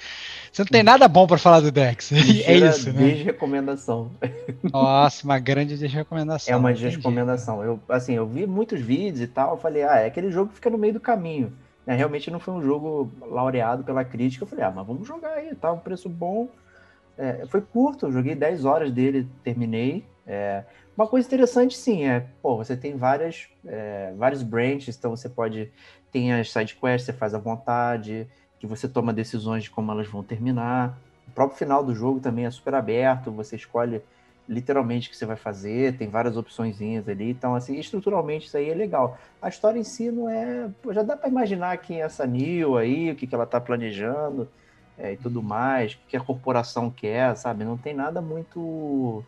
você não tem nada bom para falar do Dex. é isso, né? Desrecomendação. Nossa, uma grande desrecomendação. É uma desrecomendação. Eu, assim, eu vi muitos vídeos e tal, eu falei, ah, é aquele jogo que fica no meio do caminho. É, realmente não foi um jogo laureado pela crítica. Eu falei, ah, mas vamos jogar aí, tá um preço bom. É, foi curto, eu joguei 10 horas dele, terminei. É, uma coisa interessante, sim, é, pô, você tem várias, é, vários branches, então você pode, tem as side quests, você faz à vontade, que você toma decisões de como elas vão terminar. O próprio final do jogo também é super aberto, você escolhe literalmente o que você vai fazer, tem várias opções ali, então, assim, estruturalmente isso aí é legal. A história em si não é, pô, já dá para imaginar quem é essa Neil aí, o que, que ela tá planejando, é, e tudo mais, o que a corporação quer, sabe? Não tem nada muito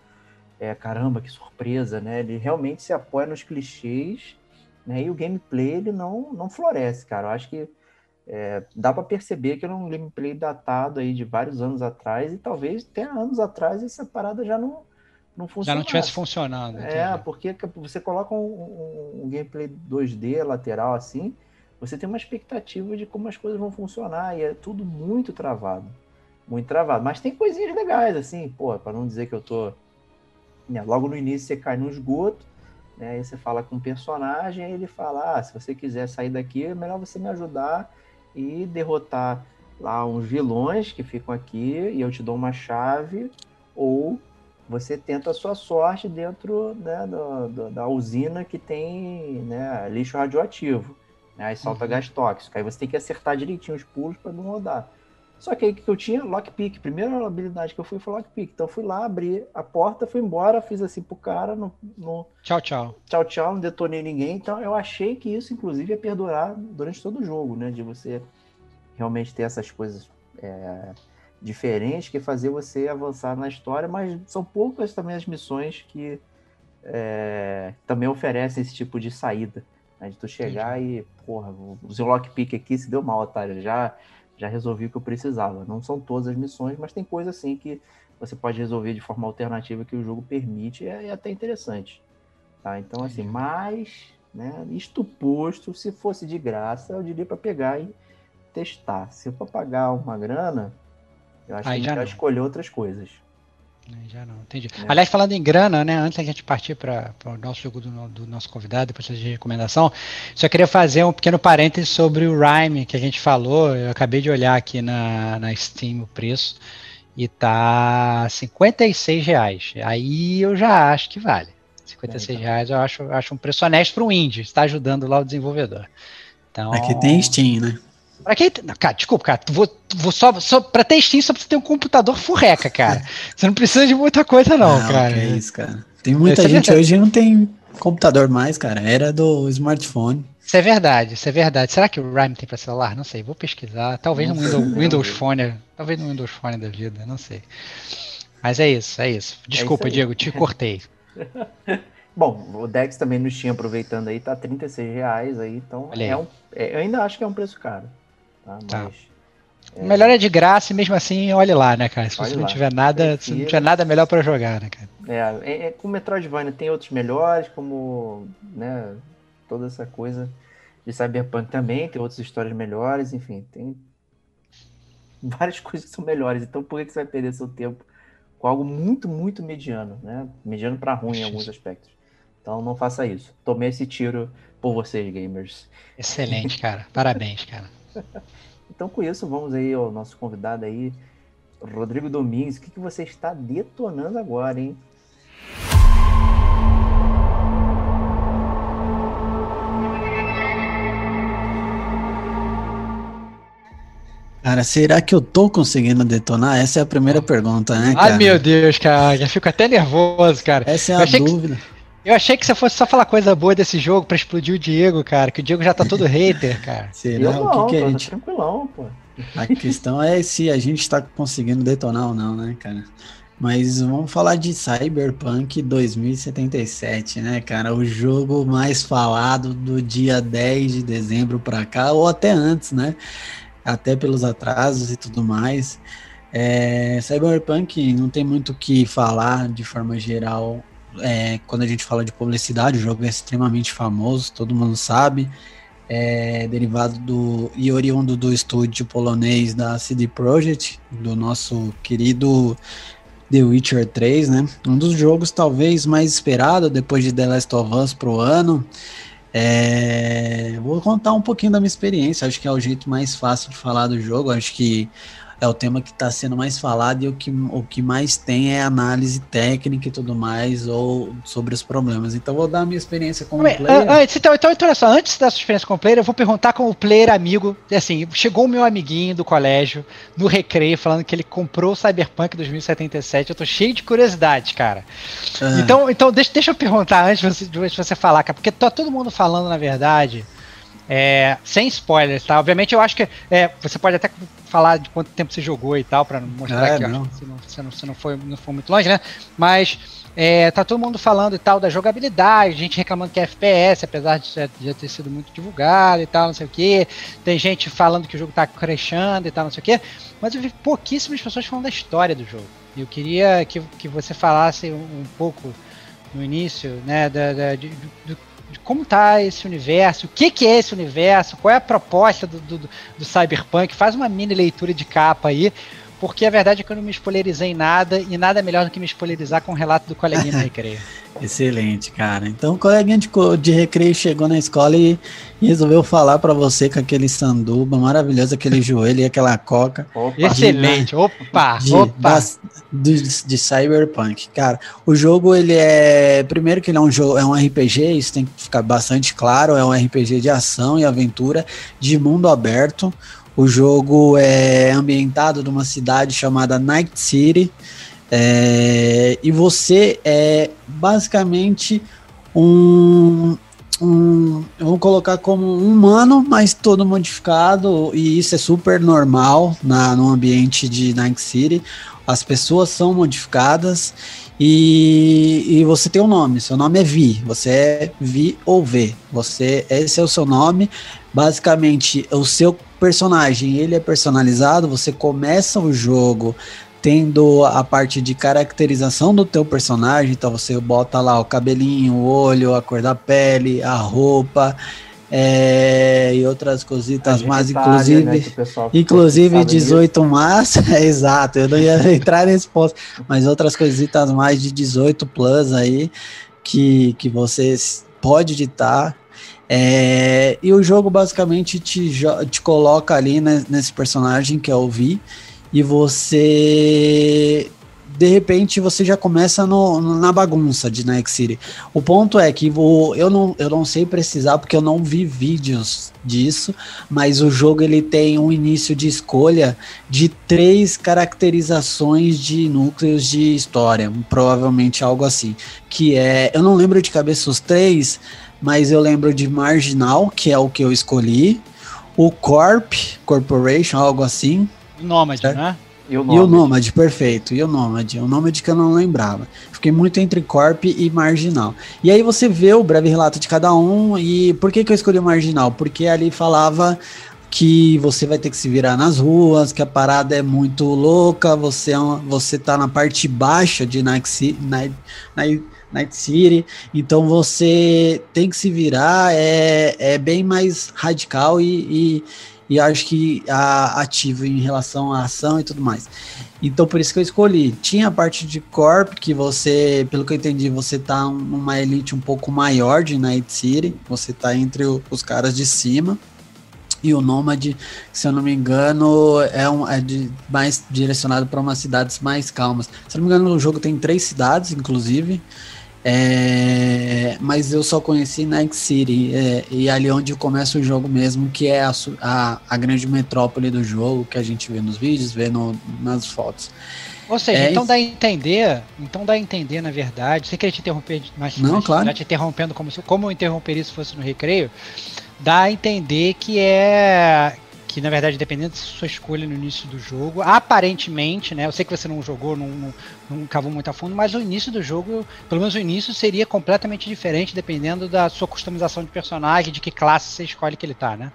é, caramba, que surpresa, né? Ele realmente se apoia nos clichês, né? E o gameplay ele não, não floresce, cara. Eu acho que é, dá para perceber que era um gameplay datado aí de vários anos atrás e talvez até anos atrás essa parada já não não Já não tivesse funcionando. É, entendi. porque você coloca um, um, um, gameplay 2D lateral assim, você tem uma expectativa de como as coisas vão funcionar e é tudo muito travado. Muito travado. Mas tem coisinhas legais, assim, pô, para não dizer que eu tô. Né, logo no início você cai no esgoto, né, aí você fala com o personagem, aí ele fala: ah, se você quiser sair daqui, é melhor você me ajudar e derrotar lá uns vilões que ficam aqui e eu te dou uma chave, ou você tenta a sua sorte dentro né, do, do, da usina que tem né, lixo radioativo. Né, aí solta uhum. gás tóxico. Aí você tem que acertar direitinho os pulos para não rodar. Só que aí que eu tinha lockpick. Primeira habilidade que eu fui foi lockpick. Então eu fui lá, abri a porta, fui embora, fiz assim pro cara. No, no... Tchau, tchau. Tchau, tchau, não detonei ninguém. Então eu achei que isso, inclusive, ia perdurar durante todo o jogo, né? De você realmente ter essas coisas. É diferente que fazer você avançar na história, mas são poucas também as missões que é, também oferecem esse tipo de saída. Né? De tu chegar Entendi. e, porra, o lockpick aqui se deu mal, otário, já, já resolvi o que eu precisava. Não são todas as missões, mas tem coisa assim que você pode resolver de forma alternativa que o jogo permite e é, é até interessante. Tá? Então, assim, mas, né, isto posto, se fosse de graça, eu diria para pegar e testar. Se for pagar uma grana, eu acho Aí que já, já escolheu outras coisas. Já não, entendi. É. Aliás, falando em grana, né? Antes da gente partir para o nosso jogo do, do, nosso convidado, depois de recomendação, só queria fazer um pequeno parêntese sobre o Rhyme que a gente falou. Eu acabei de olhar aqui na, na Steam o preço e tá 56 reais. Aí eu já acho que vale. 56 é, então. reais eu acho, acho um preço honesto para o indie, está ajudando lá o desenvolvedor. Então, Aqui tem Steam, né? Pra quem. Cara, desculpa, cara. Vou, vou só, só, pra ter Steam só precisa ter um computador furreca, cara. Você não precisa de muita coisa, não, não cara. é isso, cara. Tem muita Esse é gente é hoje não tem computador mais, cara. Era do smartphone. Isso é verdade, isso é verdade. Será que o Rime tem para celular? Não sei, vou pesquisar. Talvez no Windows, Windows Phone, talvez no Windows Phone da vida, não sei. Mas é isso, é isso. Desculpa, é isso Diego, te cortei. Bom, o Dex também nos tinha aproveitando aí, tá 36 reais aí, então é um, é, eu ainda acho que é um preço caro. Tá? tá. Mas, é... O melhor é de graça e mesmo assim, olhe lá, né, cara? Se olhe você não tiver nada, se não tiver nada melhor para jogar, né, cara? É, é, é, com Metroidvania tem outros melhores, como, né, toda essa coisa de Cyberpunk também, tem outras histórias melhores, enfim, tem várias coisas que são melhores. Então, por que você vai perder seu tempo com algo muito, muito mediano, né? Mediano para ruim em alguns aspectos. Então, não faça isso. Tomei esse tiro por vocês, gamers. Excelente, cara. Parabéns, cara. então, com isso, vamos aí ao nosso convidado aí, Rodrigo Domingues. O que, que você está detonando agora, hein? Cara, será que eu tô conseguindo detonar? Essa é a primeira pergunta, né, cara? Ai, meu Deus, cara, já fico até nervoso, cara. Essa é a dúvida. Que... Eu achei que você fosse só falar coisa boa desse jogo pra explodir o Diego, cara. Que o Diego já tá todo hater, cara. Será? Não, o que, que a gente. Tranquilão, pô. A questão é se a gente tá conseguindo detonar ou não, né, cara? Mas vamos falar de Cyberpunk 2077, né, cara? O jogo mais falado do dia 10 de dezembro para cá, ou até antes, né? Até pelos atrasos e tudo mais. É, Cyberpunk não tem muito o que falar de forma geral é, quando a gente fala de publicidade, o jogo é extremamente famoso, todo mundo sabe. É derivado do e oriundo do estúdio polonês da CD Projekt, do nosso querido The Witcher 3, né? Um dos jogos talvez mais esperado depois de The Last of Us pro ano. É... Vou contar um pouquinho da minha experiência, acho que é o jeito mais fácil de falar do jogo. Acho que é o tema que está sendo mais falado e o que, o que mais tem é análise técnica e tudo mais, ou sobre os problemas. Então vou dar a minha experiência como Bem, player. Antes, então, então, então, olha só, antes da sua experiência como player, eu vou perguntar como player amigo. Assim, chegou o meu amiguinho do colégio no recreio falando que ele comprou o Cyberpunk 2077. Eu tô cheio de curiosidade, cara. Ah. Então, então deixa, deixa eu perguntar antes de você, de você falar, cara, porque tá todo mundo falando, na verdade. É, sem spoilers, tá? Obviamente eu acho que é, você pode até falar de quanto tempo você jogou e tal, para mostrar é, que não. Você, não, você, não, você não, foi, não foi muito longe, né? Mas É, tá todo mundo falando e tal da jogabilidade, gente reclamando que é FPS, apesar de já, ter sido muito divulgado e tal, não sei o que. Tem gente falando que o jogo tá crescendo e tal, não sei o que. Mas eu vi pouquíssimas pessoas falando da história do jogo. E eu queria que, que você falasse um, um pouco no início, né, da, da de, de, como tá esse universo, o que, que é esse universo, qual é a proposta do, do, do Cyberpunk. Faz uma mini leitura de capa aí porque a verdade é que eu não me spoilerizei em nada, e nada melhor do que me spoilerizar com o relato do coleguinha no recreio. Excelente, cara. Então o coleguinha de, de recreio chegou na escola e, e resolveu falar para você com aquele sanduba maravilhoso, aquele joelho e aquela coca. Opa. Excelente, de, opa, de, opa. de, de, Cyberpunk. Cara, o jogo ele é. Primeiro que ele é um jogo, é um RPG, isso tem que ficar bastante claro. É um RPG de ação e aventura de mundo aberto. O jogo é ambientado numa cidade chamada Night City. É, e você é basicamente um, um. Vou colocar como um humano, mas todo modificado, e isso é super normal na, no ambiente de Night City. As pessoas são modificadas e, e você tem um nome. Seu nome é Vi. Você é Vi ou V. Você, esse é o seu nome. Basicamente, o seu personagem ele é personalizado, você começa o jogo tendo a parte de caracterização do teu personagem, então você bota lá o cabelinho, o olho, a cor da pele, a roupa, é, e outras cositas mais, inclusive, né, inclusive 18 mais, é, exato, eu não ia entrar nesse ponto, mas outras cositas mais de 18 plus aí, que, que você pode editar, é, e o jogo basicamente te, te coloca ali né, nesse personagem que é o Vi, e você de repente você já começa no, na bagunça de Night City. O ponto é que vou, eu, não, eu não sei precisar porque eu não vi vídeos disso, mas o jogo ele tem um início de escolha de três caracterizações de núcleos de história, provavelmente algo assim, que é, eu não lembro de cabeça os três, mas eu lembro de Marginal, que é o que eu escolhi, o Corp, Corporation, algo assim. Nômade, né? E o Nômade, perfeito. E o Nômade. O Nômade que eu não lembrava. Fiquei muito entre Corp e Marginal. E aí você vê o breve relato de cada um. E por que, que eu escolhi o Marginal? Porque ali falava que você vai ter que se virar nas ruas, que a parada é muito louca, você, é uma, você tá na parte baixa de Night, Night, Night Night City. Então você tem que se virar, é, é bem mais radical e, e, e acho que a, ativo em relação à ação e tudo mais. Então por isso que eu escolhi. Tinha a parte de corp que você, pelo que eu entendi, você tá numa elite um pouco maior de Night City, você tá entre o, os caras de cima. E o Nômade, se eu não me engano, é, um, é de, mais direcionado para umas cidades mais calmas. Se eu não me engano, o jogo tem três cidades, inclusive. É, mas eu só conheci Night City é, e ali onde começa o jogo mesmo, que é a, a, a, grande metrópole do jogo que a gente vê nos vídeos, vê no, nas fotos. Ou seja, é, então dá a entender, então dá a entender na verdade, sei que te interromper, mas, não, mas claro. já te interrompendo como, se, como eu interromperia se fosse no recreio, dá a entender que é que na verdade, dependendo da sua escolha no início do jogo, aparentemente, né? Eu sei que você não jogou, não, não, não cavou muito a fundo, mas o início do jogo, pelo menos o início, seria completamente diferente dependendo da sua customização de personagem, de que classe você escolhe que ele tá, né?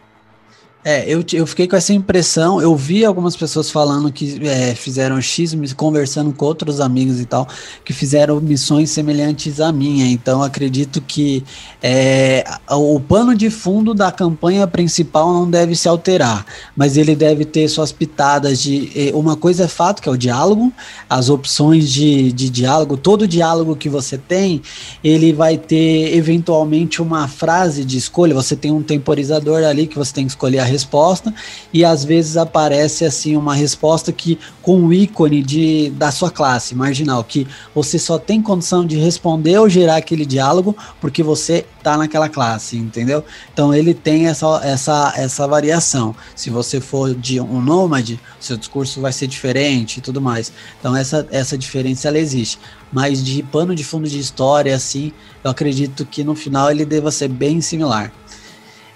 É, eu, eu fiquei com essa impressão. Eu vi algumas pessoas falando que é, fizeram X, conversando com outros amigos e tal, que fizeram missões semelhantes à minha. Então, acredito que é, o pano de fundo da campanha principal não deve se alterar, mas ele deve ter suas pitadas de. Uma coisa é fato, que é o diálogo, as opções de, de diálogo. Todo diálogo que você tem, ele vai ter eventualmente uma frase de escolha. Você tem um temporizador ali que você tem que escolher a resposta e às vezes aparece assim uma resposta que com o ícone de, da sua classe marginal, que você só tem condição de responder ou gerar aquele diálogo porque você tá naquela classe, entendeu? Então ele tem essa, essa, essa variação. Se você for de um nômade, seu discurso vai ser diferente e tudo mais. Então essa, essa diferença ela existe. Mas de pano de fundo de história, assim, eu acredito que no final ele deva ser bem similar.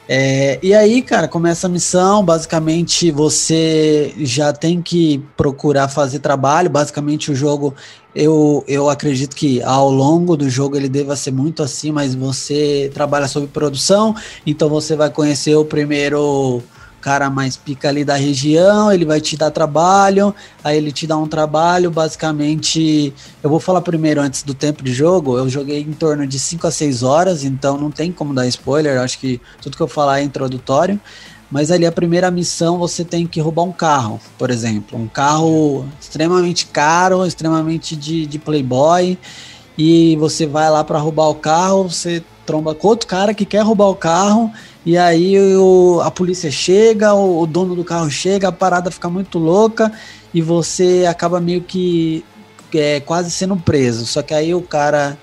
É, e aí, cara, começa a missão. Basicamente, você já tem que procurar fazer trabalho. Basicamente, o jogo, eu, eu acredito que ao longo do jogo ele deva ser muito assim, mas você trabalha sobre produção, então você vai conhecer o primeiro cara mais pica ali da região, ele vai te dar trabalho, aí ele te dá um trabalho, basicamente, eu vou falar primeiro antes do tempo de jogo, eu joguei em torno de 5 a 6 horas, então não tem como dar spoiler, acho que tudo que eu falar é introdutório, mas ali a primeira missão você tem que roubar um carro, por exemplo, um carro extremamente caro, extremamente de, de playboy, e você vai lá para roubar o carro, você tromba com outro cara que quer roubar o carro, e aí o, a polícia chega, o, o, dono do carro chega, a parada fica muito louca e você acaba meio que é, quase sendo preso. Só que aí o cara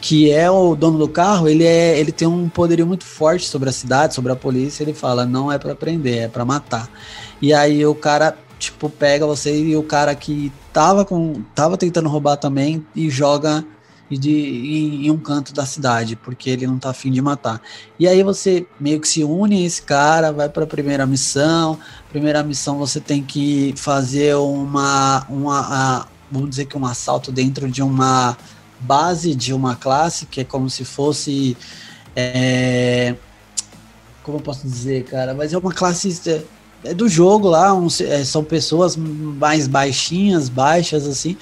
que é o dono do carro, ele é, ele tem um poderio muito forte sobre a cidade, sobre a polícia. Ele fala, não é para prender, é para matar. E aí o cara tipo pega você e o cara que tava com, tava tentando roubar também e joga e de, em, em, um canto da cidade, porque ele não tá afim de matar. E aí você meio que se une a esse cara, vai para a primeira missão. Primeira missão você tem que fazer uma, uma a, vamos dizer que um assalto dentro de uma base de uma classe, que é como se fosse. É, como eu posso dizer, cara? Mas é uma classe é, é do jogo lá, um, é, são pessoas mais baixinhas, baixas assim,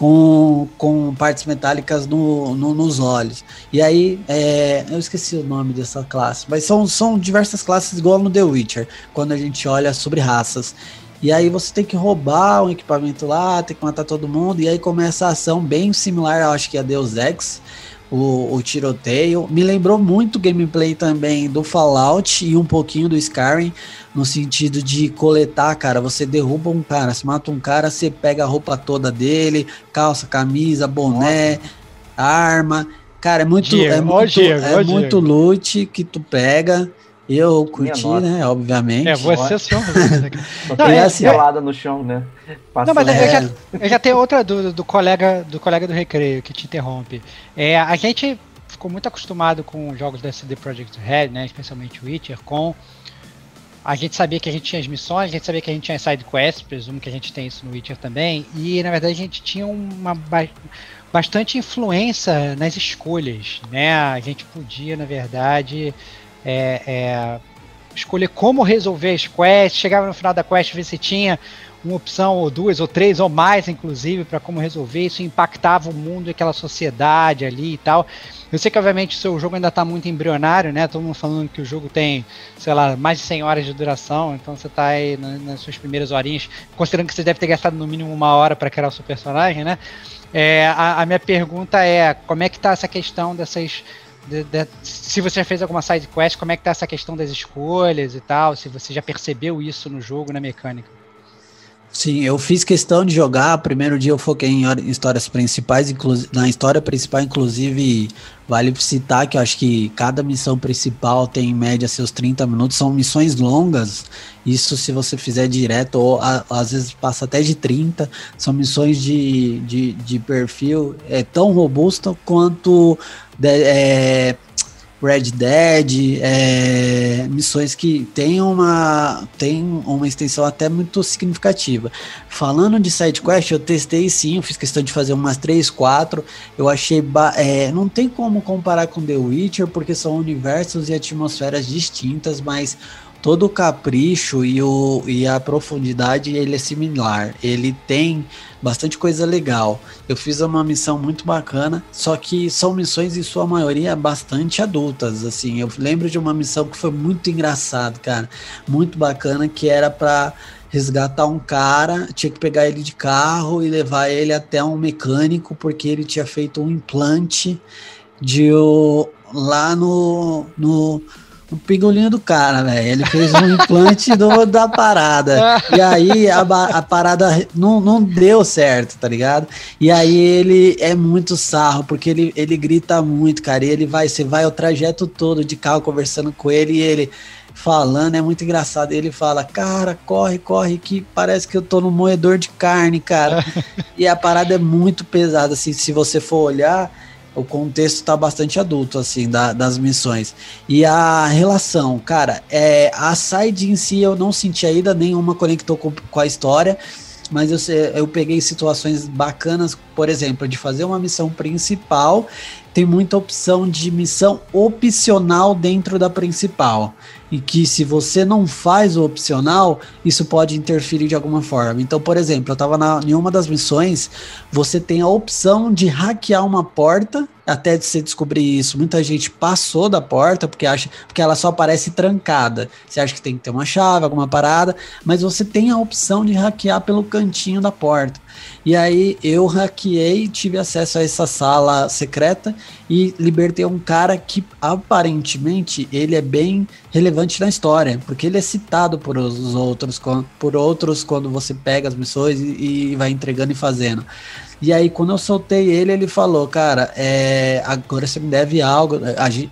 com, com partes metálicas no, no, nos olhos. E aí, é, eu esqueci o nome dessa classe, mas são, são diversas classes igual no The Witcher, quando a gente olha sobre raças. E aí você tem que roubar um equipamento lá, tem que matar todo mundo, e aí começa a ação bem similar, acho que a Deus Ex, o, o, tiroteio. Me lembrou muito gameplay também do Fallout e um pouquinho do Skyrim, no sentido de coletar, cara. Você derruba um cara, se mata um cara, você pega a roupa toda dele, calça, camisa, boné, Nossa. arma. Cara, é muito, Diego, é muito, Diego, é muito loot que tu pega. Eu curti, né? Obviamente. É, você senhor. Não, é assim, pelada no chão, né? Não, mas é. eu, já, eu já tenho outra dúvida do colega do colega do recreio que te interrompe. É, a gente ficou muito acostumado com jogos da CD Projekt Red, né? Especialmente Witcher, com a gente sabia que a gente tinha as missões, a gente sabia que a gente tinha side quests, presumo que a gente tem isso no Witcher também, e na verdade a gente tinha uma ba bastante influência nas escolhas, né? A gente podia, na verdade, é, é, escolher como resolver as quests, chegava no final da quest ver se tinha uma opção ou duas ou três ou mais inclusive para como resolver. Isso impactava o mundo e aquela sociedade ali e tal. Eu sei que obviamente o seu jogo ainda está muito embrionário né? Todo mundo falando que o jogo tem sei lá mais de 100 horas de duração então você está aí nas suas primeiras horinhas considerando que você deve ter gastado no mínimo uma hora para criar o seu personagem né? É, a, a, minha pergunta é como é que está essa questão dessas de, de, se você já fez alguma side quest, como é que tá essa questão das escolhas e tal, se você já percebeu isso no jogo, na mecânica. Sim, eu fiz questão de jogar. Primeiro dia eu foquei em histórias principais, na história principal, inclusive, vale citar que eu acho que cada missão principal tem em média seus 30 minutos, são missões longas. Isso se você fizer direto, ou a, às vezes passa até de 30. São missões de, de, de perfil é, tão robusto quanto. De, é, Red Dead, é, missões que tem uma, tem uma extensão até muito significativa. Falando de side quest, eu testei sim, eu fiz questão de fazer umas 3, 4. Eu achei. É, não tem como comparar com The Witcher, porque são universos e atmosferas distintas, mas todo o capricho e, o, e a profundidade ele é similar. Ele tem bastante coisa legal. Eu fiz uma missão muito bacana, só que são missões em sua maioria bastante adultas. Assim, eu lembro de uma missão que foi muito engraçado, cara, muito bacana, que era para resgatar um cara, tinha que pegar ele de carro e levar ele até um mecânico porque ele tinha feito um implante de lá no, no o pingolinho do cara, velho. Ele fez um implante do, da parada. E aí a, a parada não, não deu certo, tá ligado? E aí ele é muito sarro, porque ele, ele grita muito, cara. E ele vai, você vai o trajeto todo de carro conversando com ele e ele falando, é muito engraçado. Ele fala, cara, corre, corre, que parece que eu tô no moedor de carne, cara. e a parada é muito pesada, assim, se você for olhar o contexto tá bastante adulto, assim, da, das missões. E a relação, cara, é, a side em si eu não senti ainda nenhuma conectou com, com a história, mas eu, eu peguei situações bacanas, por exemplo, de fazer uma missão principal, tem muita opção de missão opcional dentro da principal e que se você não faz o opcional, isso pode interferir de alguma forma. Então, por exemplo, eu estava em uma das missões, você tem a opção de hackear uma porta, até você descobrir isso, muita gente passou da porta porque acha porque ela só parece trancada. Você acha que tem que ter uma chave, alguma parada, mas você tem a opção de hackear pelo cantinho da porta. E aí eu hackeei, tive acesso a essa sala secreta e libertei um cara que aparentemente ele é bem relevante na história, porque ele é citado por os outros, por outros quando você pega as missões e, e vai entregando e fazendo. E aí, quando eu soltei ele, ele falou, cara, é, agora você me deve algo.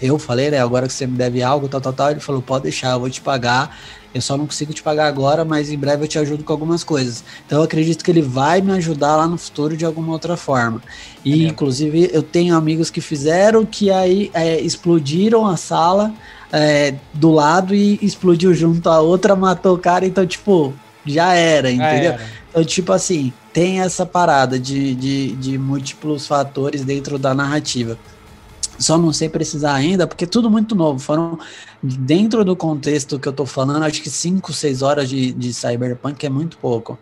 Eu falei, né? Agora que você me deve algo, tal, tal, tal. Ele falou, pode deixar, eu vou te pagar. Eu só não consigo te pagar agora, mas em breve eu te ajudo com algumas coisas. Então eu acredito que ele vai me ajudar lá no futuro de alguma outra forma. E é inclusive eu tenho amigos que fizeram que aí é, explodiram a sala é, do lado e explodiu junto a outra, matou o cara, então, tipo, já era, entendeu? Era. Então, tipo assim, tem essa parada de, de, de múltiplos fatores dentro da narrativa. Só não sei precisar ainda, porque é tudo muito novo. Foram, dentro do contexto que eu tô falando, acho que 5, 6 horas de, de Cyberpunk é muito pouco.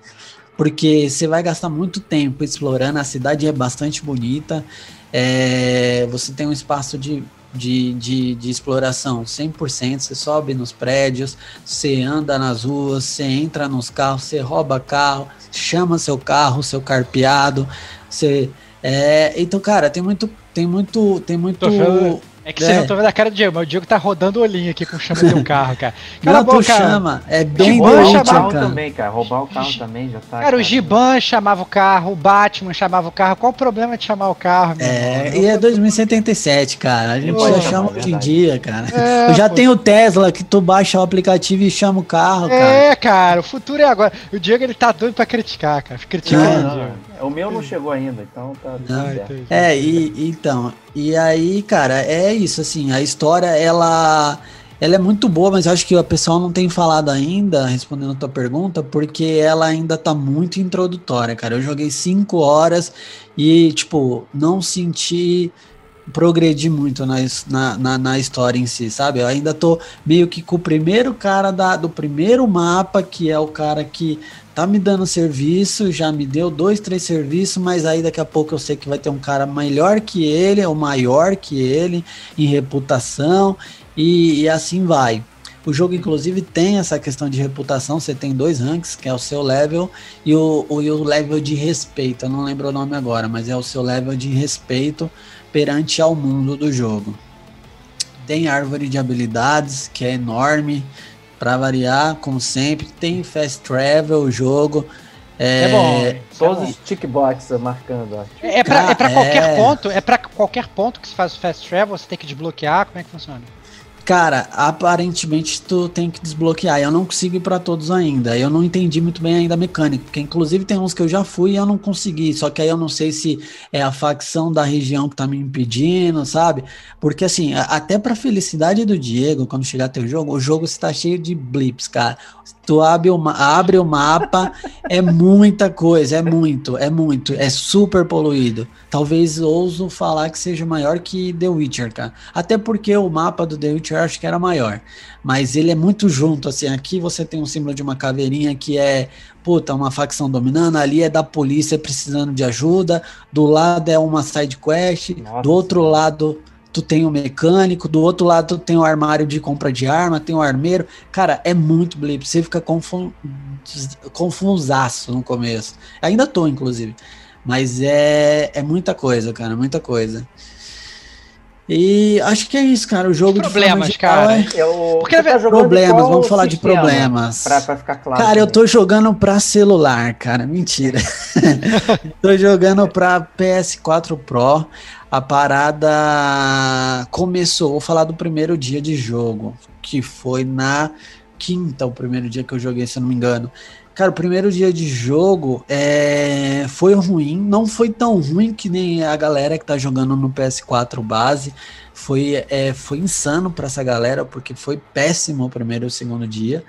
Porque você vai gastar muito tempo explorando, a cidade é bastante bonita, é, você tem um espaço de de, de, de exploração 100%. Você sobe nos prédios, você anda nas ruas, você entra nos carros, você rouba carro, chama seu carro, seu carpeado. Você, é, então, cara, tem muito. Tem muito. Tem muito. É que é. vocês não estão vendo a cara do Diego, mas o Diego tá rodando o olhinho aqui com chama de um carro, cara. Cala não, boca, chama. É bem Giban chamava cara. também, cara. Roubar o carro também já tá. Cara, cara, o Giban chamava o carro, o Batman chamava o carro. Qual o problema de chamar o carro? É, irmão? e é 2077, cara. A gente Pô, já chama é hoje em dia, cara. É, Eu já pô. tenho o Tesla que tu baixa o aplicativo e chama o carro, cara. É, cara, o futuro é agora. O Diego ele tá doido pra criticar, cara. Critica não, não, Diego. O meu não chegou ainda, então tá. Não, é, e então, e aí, cara, é isso, assim, a história, ela ela é muito boa, mas eu acho que o pessoal não tem falado ainda, respondendo a tua pergunta, porque ela ainda tá muito introdutória, cara. Eu joguei cinco horas e, tipo, não senti progredir muito na, na, na, história em si, sabe? Eu ainda tô meio que com o primeiro cara da, do primeiro mapa, que é o cara que tá me dando serviço, já me deu dois, três serviços, mas aí daqui a pouco eu sei que vai ter um cara melhor que ele, ou maior que ele, em reputação, e, e assim vai. O jogo, inclusive, tem essa questão de reputação. Você tem dois ranks, que é o seu level e o, o, e o level de respeito. Eu não lembro o nome agora, mas é o seu level de respeito perante ao mundo do jogo. Tem árvore de habilidades, que é enorme. Para variar, como sempre, tem fast travel o jogo. É, é bom. Todos é os tickboxes marcando. É, é para é pra qualquer é. ponto, é para qualquer ponto que se faz o fast travel, você tem que desbloquear, como é que funciona? Cara, aparentemente tu tem que desbloquear. Eu não consigo ir para todos ainda. Eu não entendi muito bem ainda a mecânica, porque inclusive tem uns que eu já fui e eu não consegui. Só que aí eu não sei se é a facção da região que tá me impedindo, sabe? Porque assim, até pra felicidade do Diego, quando chegar teu jogo, o jogo está cheio de blips, cara. Tu abre o, abre o mapa, é muita coisa, é muito, é muito, é super poluído. Talvez ouso falar que seja maior que The Witcher, cara. Até porque o mapa do The Witcher eu acho que era maior. Mas ele é muito junto, assim. Aqui você tem um símbolo de uma caveirinha que é, puta, uma facção dominando. Ali é da polícia precisando de ajuda. Do lado é uma side quest. Nossa, do outro lado tu tem o mecânico, do outro lado tu tem o armário de compra de arma, tem o armeiro. Cara, é muito blip, você fica confun... confusaço no começo. Ainda tô, inclusive. Mas é, é muita coisa, cara, muita coisa. E acho que é isso, cara. O jogo problemas, de cara. É... Eu... Porque tá problemas, vamos falar de problemas. Pra, pra ficar claro. Cara, eu tô jogando pra celular, cara. Mentira. tô jogando pra PS4 Pro a parada começou, vou falar do primeiro dia de jogo, que foi na quinta o primeiro dia que eu joguei, se eu não me engano. Cara, o primeiro dia de jogo é, foi ruim, não foi tão ruim que nem a galera que tá jogando no PS4 base. Foi, é, foi insano para essa galera, porque foi péssimo o primeiro e o segundo dia.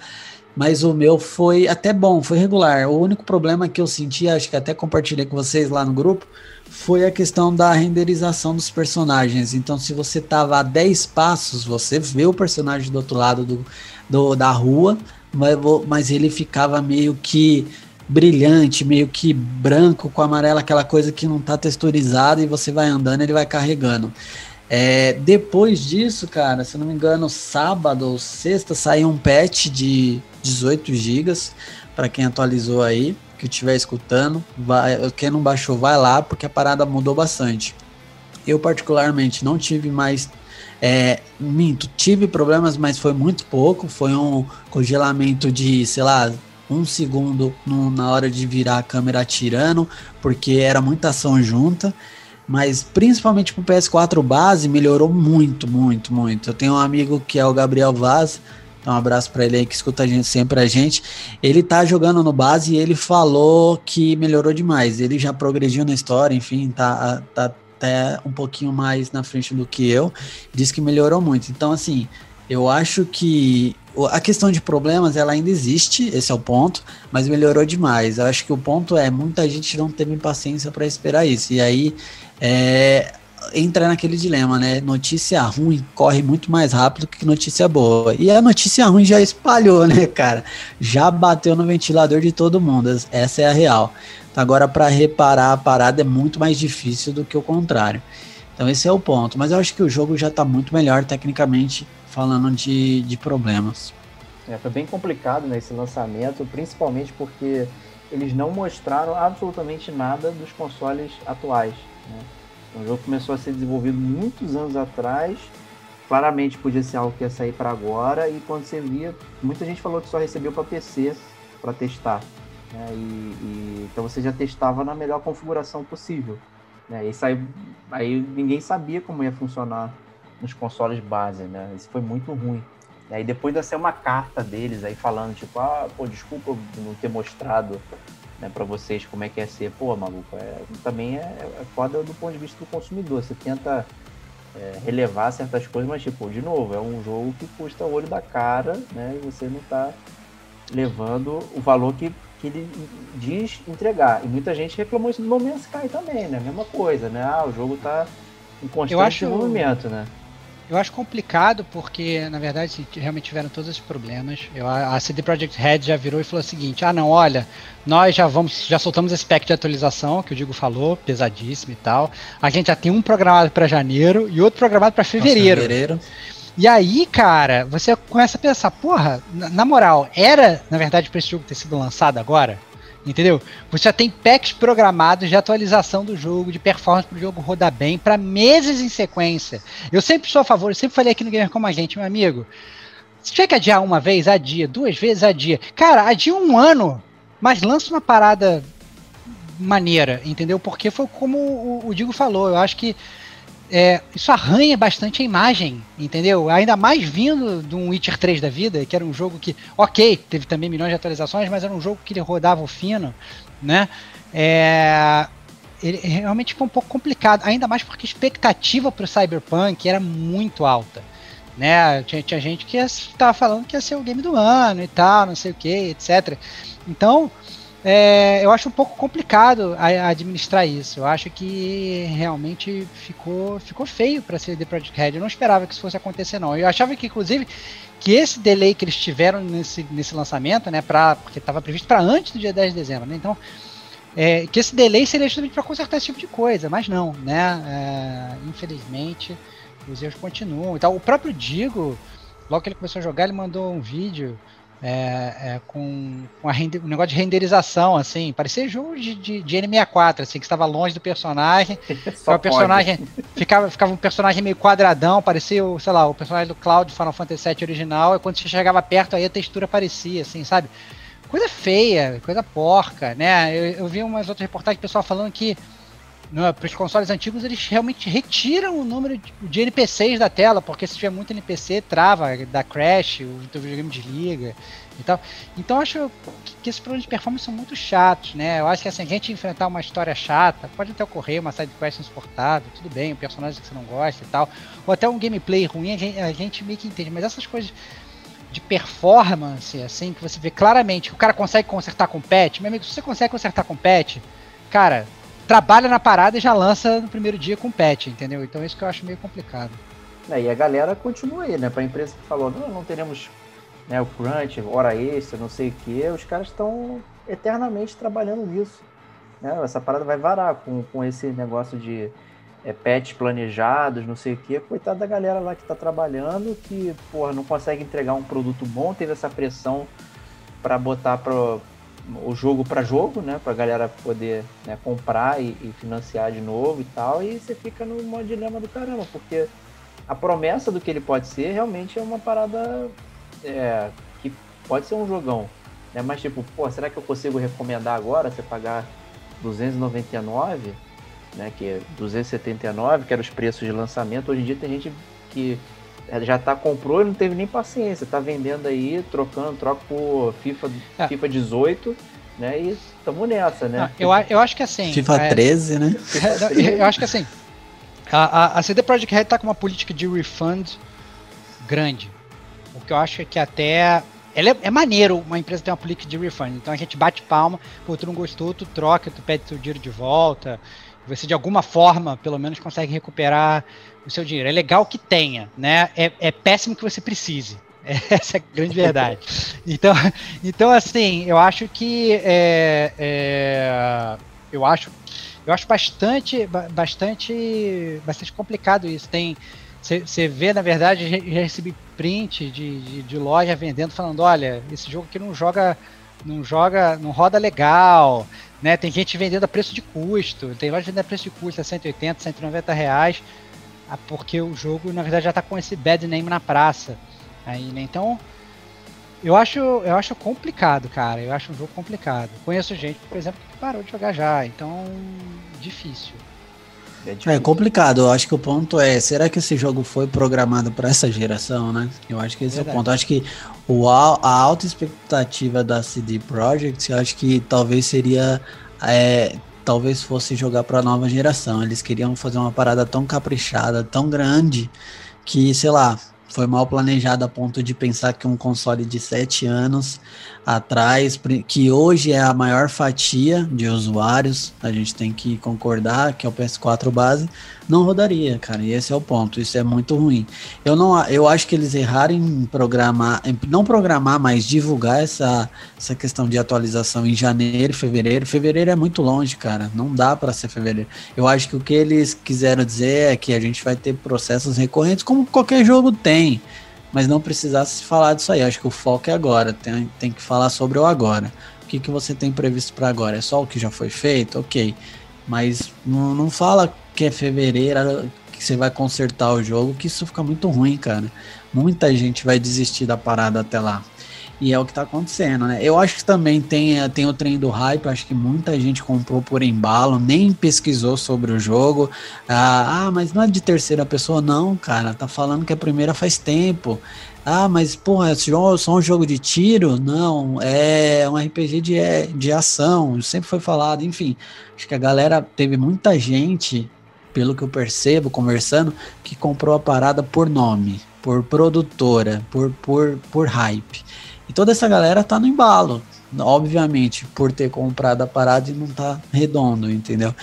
Mas o meu foi até bom, foi regular. O único problema que eu senti, acho que até compartilhei com vocês lá no grupo, foi a questão da renderização dos personagens. Então, se você tava a 10 passos, você vê o personagem do outro lado do, do da rua, mas, mas ele ficava meio que brilhante, meio que branco com amarelo, aquela coisa que não tá texturizada e você vai andando, ele vai carregando. É, depois disso, cara, se não me engano, sábado ou sexta saiu um patch de 18 GB para quem atualizou aí, que estiver escutando, vai, quem não baixou vai lá porque a parada mudou bastante. Eu particularmente não tive mais é, minto, tive problemas, mas foi muito pouco. Foi um congelamento de, sei lá, um segundo no, na hora de virar a câmera atirando, porque era muita ação junta. Mas principalmente pro PS4 base melhorou muito, muito, muito. Eu tenho um amigo que é o Gabriel Vaz, então um abraço para ele aí que escuta a gente sempre a gente. Ele tá jogando no base e ele falou que melhorou demais. Ele já progrediu na história, enfim, tá, tá até um pouquinho mais na frente do que eu. Diz que melhorou muito. Então, assim, eu acho que a questão de problemas ela ainda existe, esse é o ponto, mas melhorou demais. Eu acho que o ponto é muita gente não teve paciência para esperar isso. E aí é, entra naquele dilema, né? Notícia ruim corre muito mais rápido que notícia boa. E a notícia ruim já espalhou, né, cara? Já bateu no ventilador de todo mundo. Essa é a real. Agora, para reparar a parada é muito mais difícil do que o contrário. Então, esse é o ponto. Mas eu acho que o jogo já está muito melhor tecnicamente falando de, de problemas. É, foi bem complicado né, lançamento, principalmente porque eles não mostraram absolutamente nada dos consoles atuais. Né? O jogo começou a ser desenvolvido muitos anos atrás, claramente podia ser algo que ia sair para agora, e quando você via, muita gente falou que só recebeu para PC para testar. Né? E, e, então você já testava na melhor configuração possível. Né? E saiu, aí ninguém sabia como ia funcionar nos consoles base, né? Isso foi muito ruim. Aí depois de ser uma carta deles aí falando, tipo, ah, pô, desculpa não ter mostrado né, para vocês como é que é ser, pô, maluco, é, também é, é foda do ponto de vista do consumidor. Você tenta é, relevar certas coisas, mas tipo, de novo, é um jogo que custa o olho da cara, né? E você não tá levando o valor que, que ele diz entregar. E muita gente reclamou isso do No Man's Sky também, né? Mesma coisa, né? Ah, o jogo tá em constante acho... desenvolvimento, né? Eu acho complicado porque, na verdade, realmente tiveram todos esses problemas. Eu, a CD Projekt Red já virou e falou o seguinte: ah, não, olha, nós já vamos, já soltamos esse pack de atualização que o Digo falou, pesadíssimo e tal. A gente já tem um programado para janeiro e outro programado para fevereiro. fevereiro. E aí, cara, você começa a pensar, porra, na, na moral, era, na verdade, para esse jogo ter sido lançado agora? Entendeu? Você já tem packs programados de atualização do jogo, de performance para o jogo rodar bem, para meses em sequência. Eu sempre sou a favor, eu sempre falei aqui no Gamer Como a Gente, meu amigo. Se tiver que adiar uma vez, adia. Duas vezes, adia. Cara, adia um ano, mas lança uma parada maneira, entendeu? Porque foi como o, o Digo falou. Eu acho que é, isso arranha bastante a imagem, entendeu? Ainda mais vindo de um Witcher 3 da vida, que era um jogo que, ok, teve também milhões de atualizações, mas era um jogo que ele rodava o fino, né? É, ele realmente ficou um pouco complicado, ainda mais porque a expectativa para o Cyberpunk era muito alta. Né? Tinha, tinha gente que estava falando que ia ser o game do ano e tal, não sei o que, etc. Então, é, eu acho um pouco complicado a, administrar isso. Eu acho que realmente ficou, ficou feio para ser The Project Red. Eu não esperava que isso fosse acontecer, não. Eu achava que, inclusive, que esse delay que eles tiveram nesse, nesse lançamento, né, pra, porque estava previsto para antes do dia 10 de dezembro, né, então, é, que esse delay seria justamente para consertar esse tipo de coisa, mas não, né, é, infelizmente, os erros continuam. Então, o próprio Digo, logo que ele começou a jogar, ele mandou um vídeo é, é, com, com render, um negócio de renderização, assim, parecia jogo de, de, de N64, assim, que estava longe do personagem. o personagem ficava, ficava um personagem meio quadradão, parecia, o, sei lá, o personagem do Cloud Final Fantasy VII original, e quando você chegava perto aí a textura aparecia, assim, sabe? Coisa feia, coisa porca, né? Eu, eu vi umas outras reportagens do pessoal falando que para os consoles antigos, eles realmente retiram o número de, NPCs da tela, porque se tiver muito NPC, trava, dá crash, o teu videogame desliga e tal. Então acho que, que esses problemas de performance são muito chatos, né? Eu acho que assim, a gente enfrentar uma história chata, pode até ocorrer uma side quest insuportável, tudo bem, um personagem que você não gosta e tal, ou até um gameplay ruim, a gente, a gente meio que entende, mas essas coisas de performance, assim, que você vê claramente que o cara consegue consertar com patch, meu amigo, se você consegue consertar com patch, cara, trabalha na parada e já lança no primeiro dia com patch, entendeu? Então isso que eu acho meio complicado. É, e a galera continua aí, né? Pra empresa que falou, não, não teremos né, o crunch, hora extra, não sei o que, os caras estão eternamente trabalhando nisso. Né? Essa parada vai varar com, com esse negócio de é, patch planejados, não sei o que. Coitado da galera lá que está trabalhando, que porra, não consegue entregar um produto bom, teve essa pressão para botar pro, o jogo para jogo, né? Para a galera poder né, comprar e, e, financiar de novo e tal. E você fica no dilema do caramba, porque a promessa do que ele pode ser realmente é uma parada é, que pode ser um jogão. Né? Mas tipo, pô, será que eu consigo recomendar agora você pagar 299? né, que é 279, que eram os preços de lançamento. Hoje em dia tem gente que já tá comprou e não teve nem paciência, tá vendendo aí, trocando, troca por FIFA, é. FIFA 18, né? E estamos nessa, né? eu, eu acho que assim. FIFA é, 13, né? eu acho que assim. A, a, a CD Projekt Red tá com uma política de refund grande. O que eu acho é que até é, é, maneiro uma empresa ter uma política de refund. Então a gente bate palma, pô, tu não gostou, tu troca, tu pede teu dinheiro de volta você de alguma forma, pelo menos, consegue recuperar o seu dinheiro. É legal que tenha, né? É, é péssimo que você precise. Essa é a grande verdade. Então, então assim, eu acho que é, é, eu acho eu acho bastante bastante bastante complicado isso. Tem você vê, na verdade, já recebi print de, de, de, loja vendendo falando, olha, esse jogo aqui não joga não joga, não roda legal, né? Tem gente vendendo a preço de custo, tem loja vendendo a preço de custo a 180, 190 reais, ah, porque o jogo na verdade já está com esse bad name na praça. Aí, né? Então, eu acho, eu acho complicado, cara. Eu acho um jogo complicado. Conheço gente, por exemplo, que parou de jogar já, então difícil. É, é, complicado. Eu acho que o ponto é, será que esse jogo foi programado para essa geração, né? Eu acho que esse Verdade. é o ponto. Eu acho que o, a alta expectativa da CD Projekt, eu acho que talvez seria é, talvez fosse jogar para a nova geração. Eles queriam fazer uma parada tão caprichada, tão grande, que, sei lá, foi mal planejado a ponto de pensar que um console de 7 anos atrás, que hoje é a maior fatia de usuários, a gente tem que concordar que é o PS4 base, não rodaria, cara. E esse é o ponto. Isso é muito ruim. Eu não, eu acho que eles erraram em programar, em não programar, mas divulgar essa, essa questão de atualização em janeiro, fevereiro. Fevereiro é muito longe, cara. Não dá para ser fevereiro. Eu acho que o que eles quiseram dizer é que a gente vai ter processos recorrentes, como qualquer jogo tem. Mas não precisasse falar disso aí. Acho que o foco é agora. Tem, tem que falar sobre o agora. O que, que você tem previsto para agora? É só o que já foi feito? Ok. Mas não, não fala que é fevereiro, que você vai consertar o jogo, que isso fica muito ruim, cara. Muita gente vai desistir da parada até lá. E é o que tá acontecendo, né? Eu acho que também tem, tem o trem do hype, acho que muita gente comprou por embalo, nem pesquisou sobre o jogo. Ah, ah, mas não é de terceira pessoa, não, cara. Tá falando que a primeira faz tempo. Ah, mas porra, é só um jogo de tiro? Não, é um RPG de, de ação, sempre foi falado, enfim. Acho que a galera teve muita gente pelo que eu percebo, conversando, que comprou a parada por nome, por produtora, por, por, por hype. E toda essa galera tá no embalo, obviamente, por ter comprado a parada e não tá redondo, entendeu?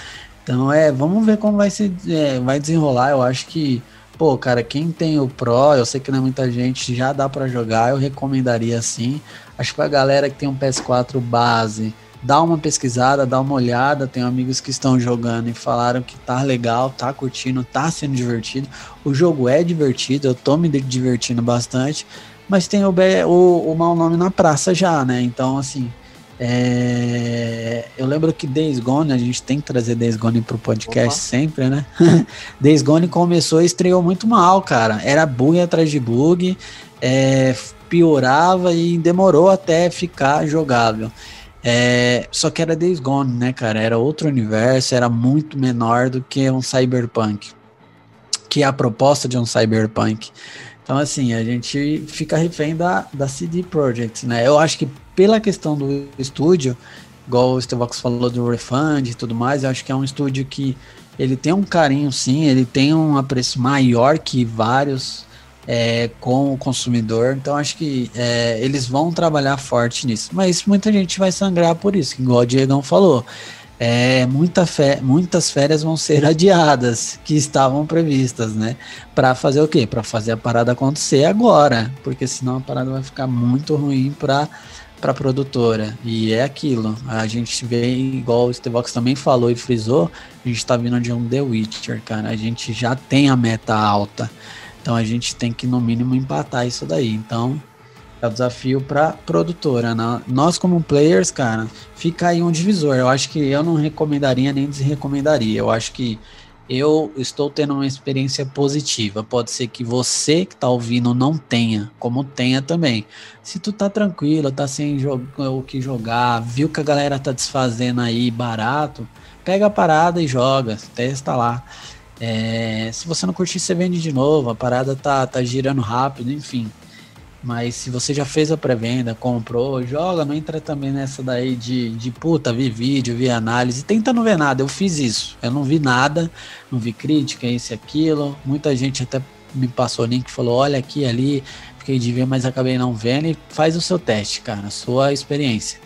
Então é, vamos ver como vai se é, vai desenrolar. Eu acho que, pô, cara, quem tem o Pro, eu sei que não é muita gente, já dá para jogar, eu recomendaria sim. Acho que a galera que tem um PS4 base, dá uma pesquisada, dá uma olhada. Tenho amigos que estão jogando e falaram que tá legal, tá curtindo, tá sendo divertido. O jogo é divertido, eu tô me divertindo bastante, mas tem o, o, o mau nome na praça já, né? Então, assim, é... Eu lembro que Days Gone, a gente tem que trazer Days Gone pro podcast Opa. sempre, né? Days Gone começou e estreou muito mal, cara. Era bug atrás de bug, é... piorava e demorou até ficar jogável. É, só que era Days Gone, né, cara? Era outro universo, era muito menor do que um Cyberpunk. Que é a proposta de um Cyberpunk. Então, assim, a gente fica refém da, da CD Projekt, né? Eu acho que pela questão do estúdio, igual o Stevox falou do Refund e tudo mais, eu acho que é um estúdio que ele tem um carinho, sim, ele tem um apreço maior que vários é, com o consumidor. Então acho que é, eles vão trabalhar forte nisso. Mas muita gente vai sangrar por isso, igual o Diegão falou. É, muita fé, muitas férias vão ser adiadas que estavam previstas, né? Para fazer o quê? Para fazer a parada acontecer agora, porque senão a parada vai ficar muito ruim para para produtora. E é aquilo. A gente vê, igual o Stevox também falou e frisou, a gente está vindo de um The Witcher, cara. A gente já tem a meta alta. Então a gente tem que, no mínimo, empatar isso daí. Então, é o desafio para produtora. Né? Nós, como players, cara, fica aí um divisor. Eu acho que eu não recomendaria nem desrecomendaria. Eu acho que eu estou tendo uma experiência positiva. Pode ser que você que está ouvindo não tenha, como tenha também. Se tu tá tranquilo, tá sem o que jogar, viu que a galera tá desfazendo aí barato, pega a parada e joga, testa lá. É, se você não curtir, você vende de novo. A parada tá, tá girando rápido, enfim. Mas se você já fez a pré-venda, comprou, joga, não entra também nessa daí de, de puta, vi vídeo, vi análise, tenta não ver nada. Eu fiz isso. Eu não vi nada, não vi crítica, isso e aquilo. Muita gente até me passou link e falou: olha aqui, ali, fiquei de ver, mas acabei não vendo. E faz o seu teste, cara, a sua experiência.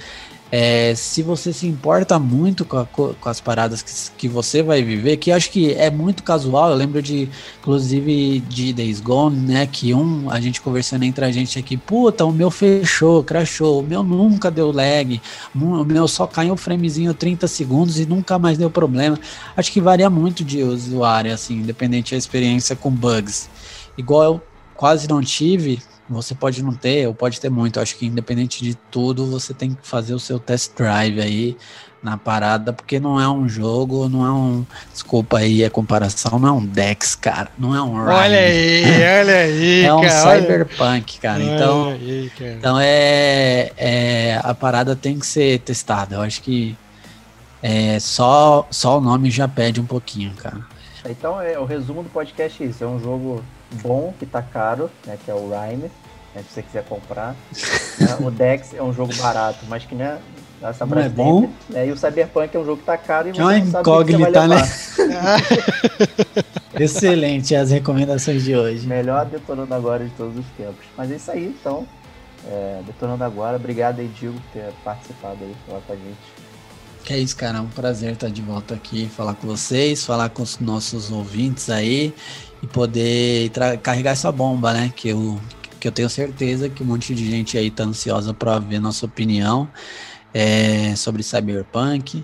É, se você se importa muito com, a, com as paradas que, que, você vai viver, que acho que é muito casual, eu lembro de, inclusive, de Days Gone, né, que um, a gente conversando entre a gente aqui, puta, o meu fechou, crashou, o meu nunca deu lag, o meu só caiu um framezinho 30 segundos e nunca mais deu problema. Acho que varia muito de usuário, assim, independente da experiência com bugs. Igual eu quase não tive, você pode não ter, ou pode ter muito. Eu acho que independente de tudo, você tem que fazer o seu test drive aí na parada, porque não é um jogo, não é um. Desculpa aí a comparação, não é um Dex, cara. Não é um Ryan. Olha aí, olha aí. é um cara, cyberpunk, cara. Então, aí, cara. então é, é. A parada tem que ser testada. Eu acho que é, só, só o nome já pede um pouquinho, cara. Então é o resumo do podcast é isso. É um jogo bom, que tá caro, né, que é o Rhyme, né, se você quiser comprar. né, o Dex é um jogo barato, mas que né, essa não é bom. Né, e o Cyberpunk é um jogo que tá caro e você é uma não sabe incógnita, né? Excelente as recomendações de hoje. Melhor detonando agora de todos os tempos. Mas é isso aí, então. É, detonando agora. Obrigado aí, Diego, por ter participado aí, falar com a gente. Que é isso, cara. É um prazer estar de volta aqui, falar com vocês, falar com os nossos ouvintes aí e poder carregar essa bomba, né? Que eu, que eu tenho certeza que um monte de gente aí tá ansiosa para ver nossa opinião é, sobre Cyberpunk.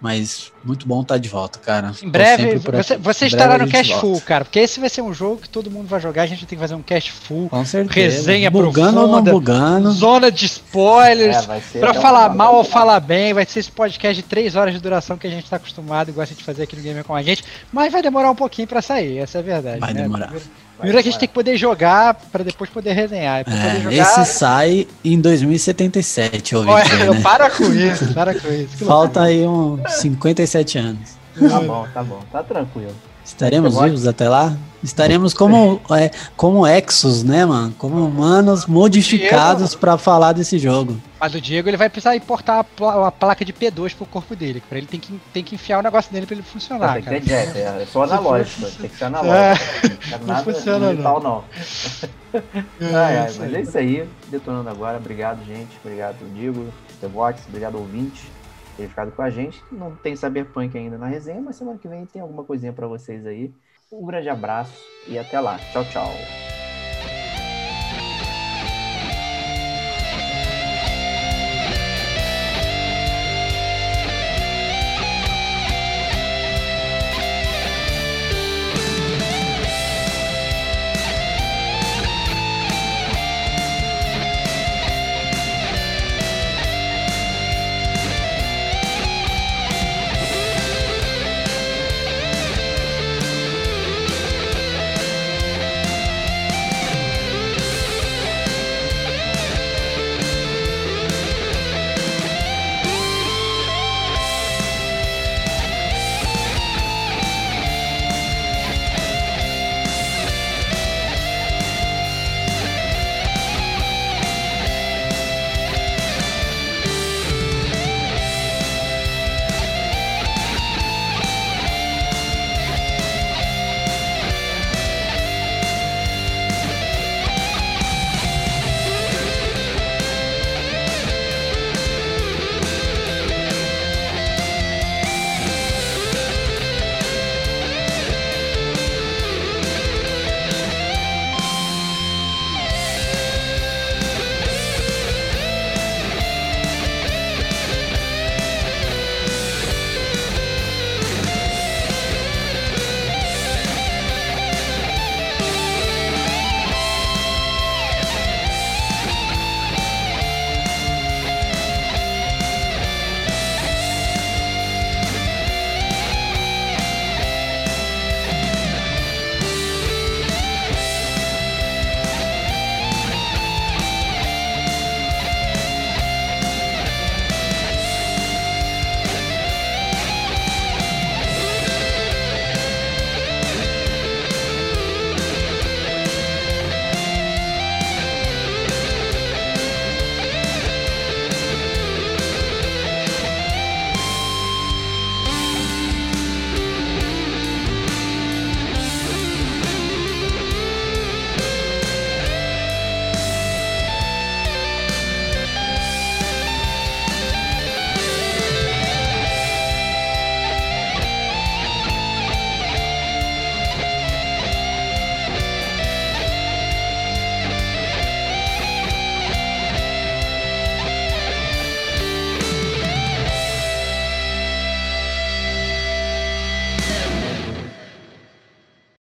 Mas muito bom estar tá de volta, cara. Em breve, você, você estará no Cast Full, cara, porque esse vai ser um jogo que todo mundo vai jogar. A gente tem que fazer um Cast Full. Com certeza. Resenha bugando profunda, ou não bugando. Zona de spoilers. É, pra falar mal ou falar bem. Vai ser esse podcast de 3 horas de duração que a gente tá acostumado e gosta de fazer aqui no Gamer com a gente. Mas vai demorar um pouquinho pra sair, essa é a verdade. Vai né? demorar. Primeiro a gente tem que poder jogar para depois poder resenhar. É, poder jogar... Esse sai em 2077, eu ouvi dizer, né? Para com isso, para com isso. Falta aí uns 57 anos. Tá bom, tá bom, tá tranquilo. Estaremos vivos até lá? Estaremos como, é, como Exos, né, mano? Como humanos modificados para falar desse jogo. Mas o Diego ele vai precisar importar a, placa de P2 pro corpo dele. Pra ele tem que, tem que enfiar o negócio dele pra ele funcionar. Tem que ter é, é só analógico. tem que ser analógico. É, não, não funciona digital, não. não. é, é, mas é isso aí. Detonando agora. Obrigado, gente. Obrigado, Diego, The. Obrigado, ouvinte ter ficado com a gente. Não tem Cyberpunk ainda na resenha, mas semana que vem tem alguma coisinha para vocês aí. Um grande abraço e até lá. Tchau, tchau.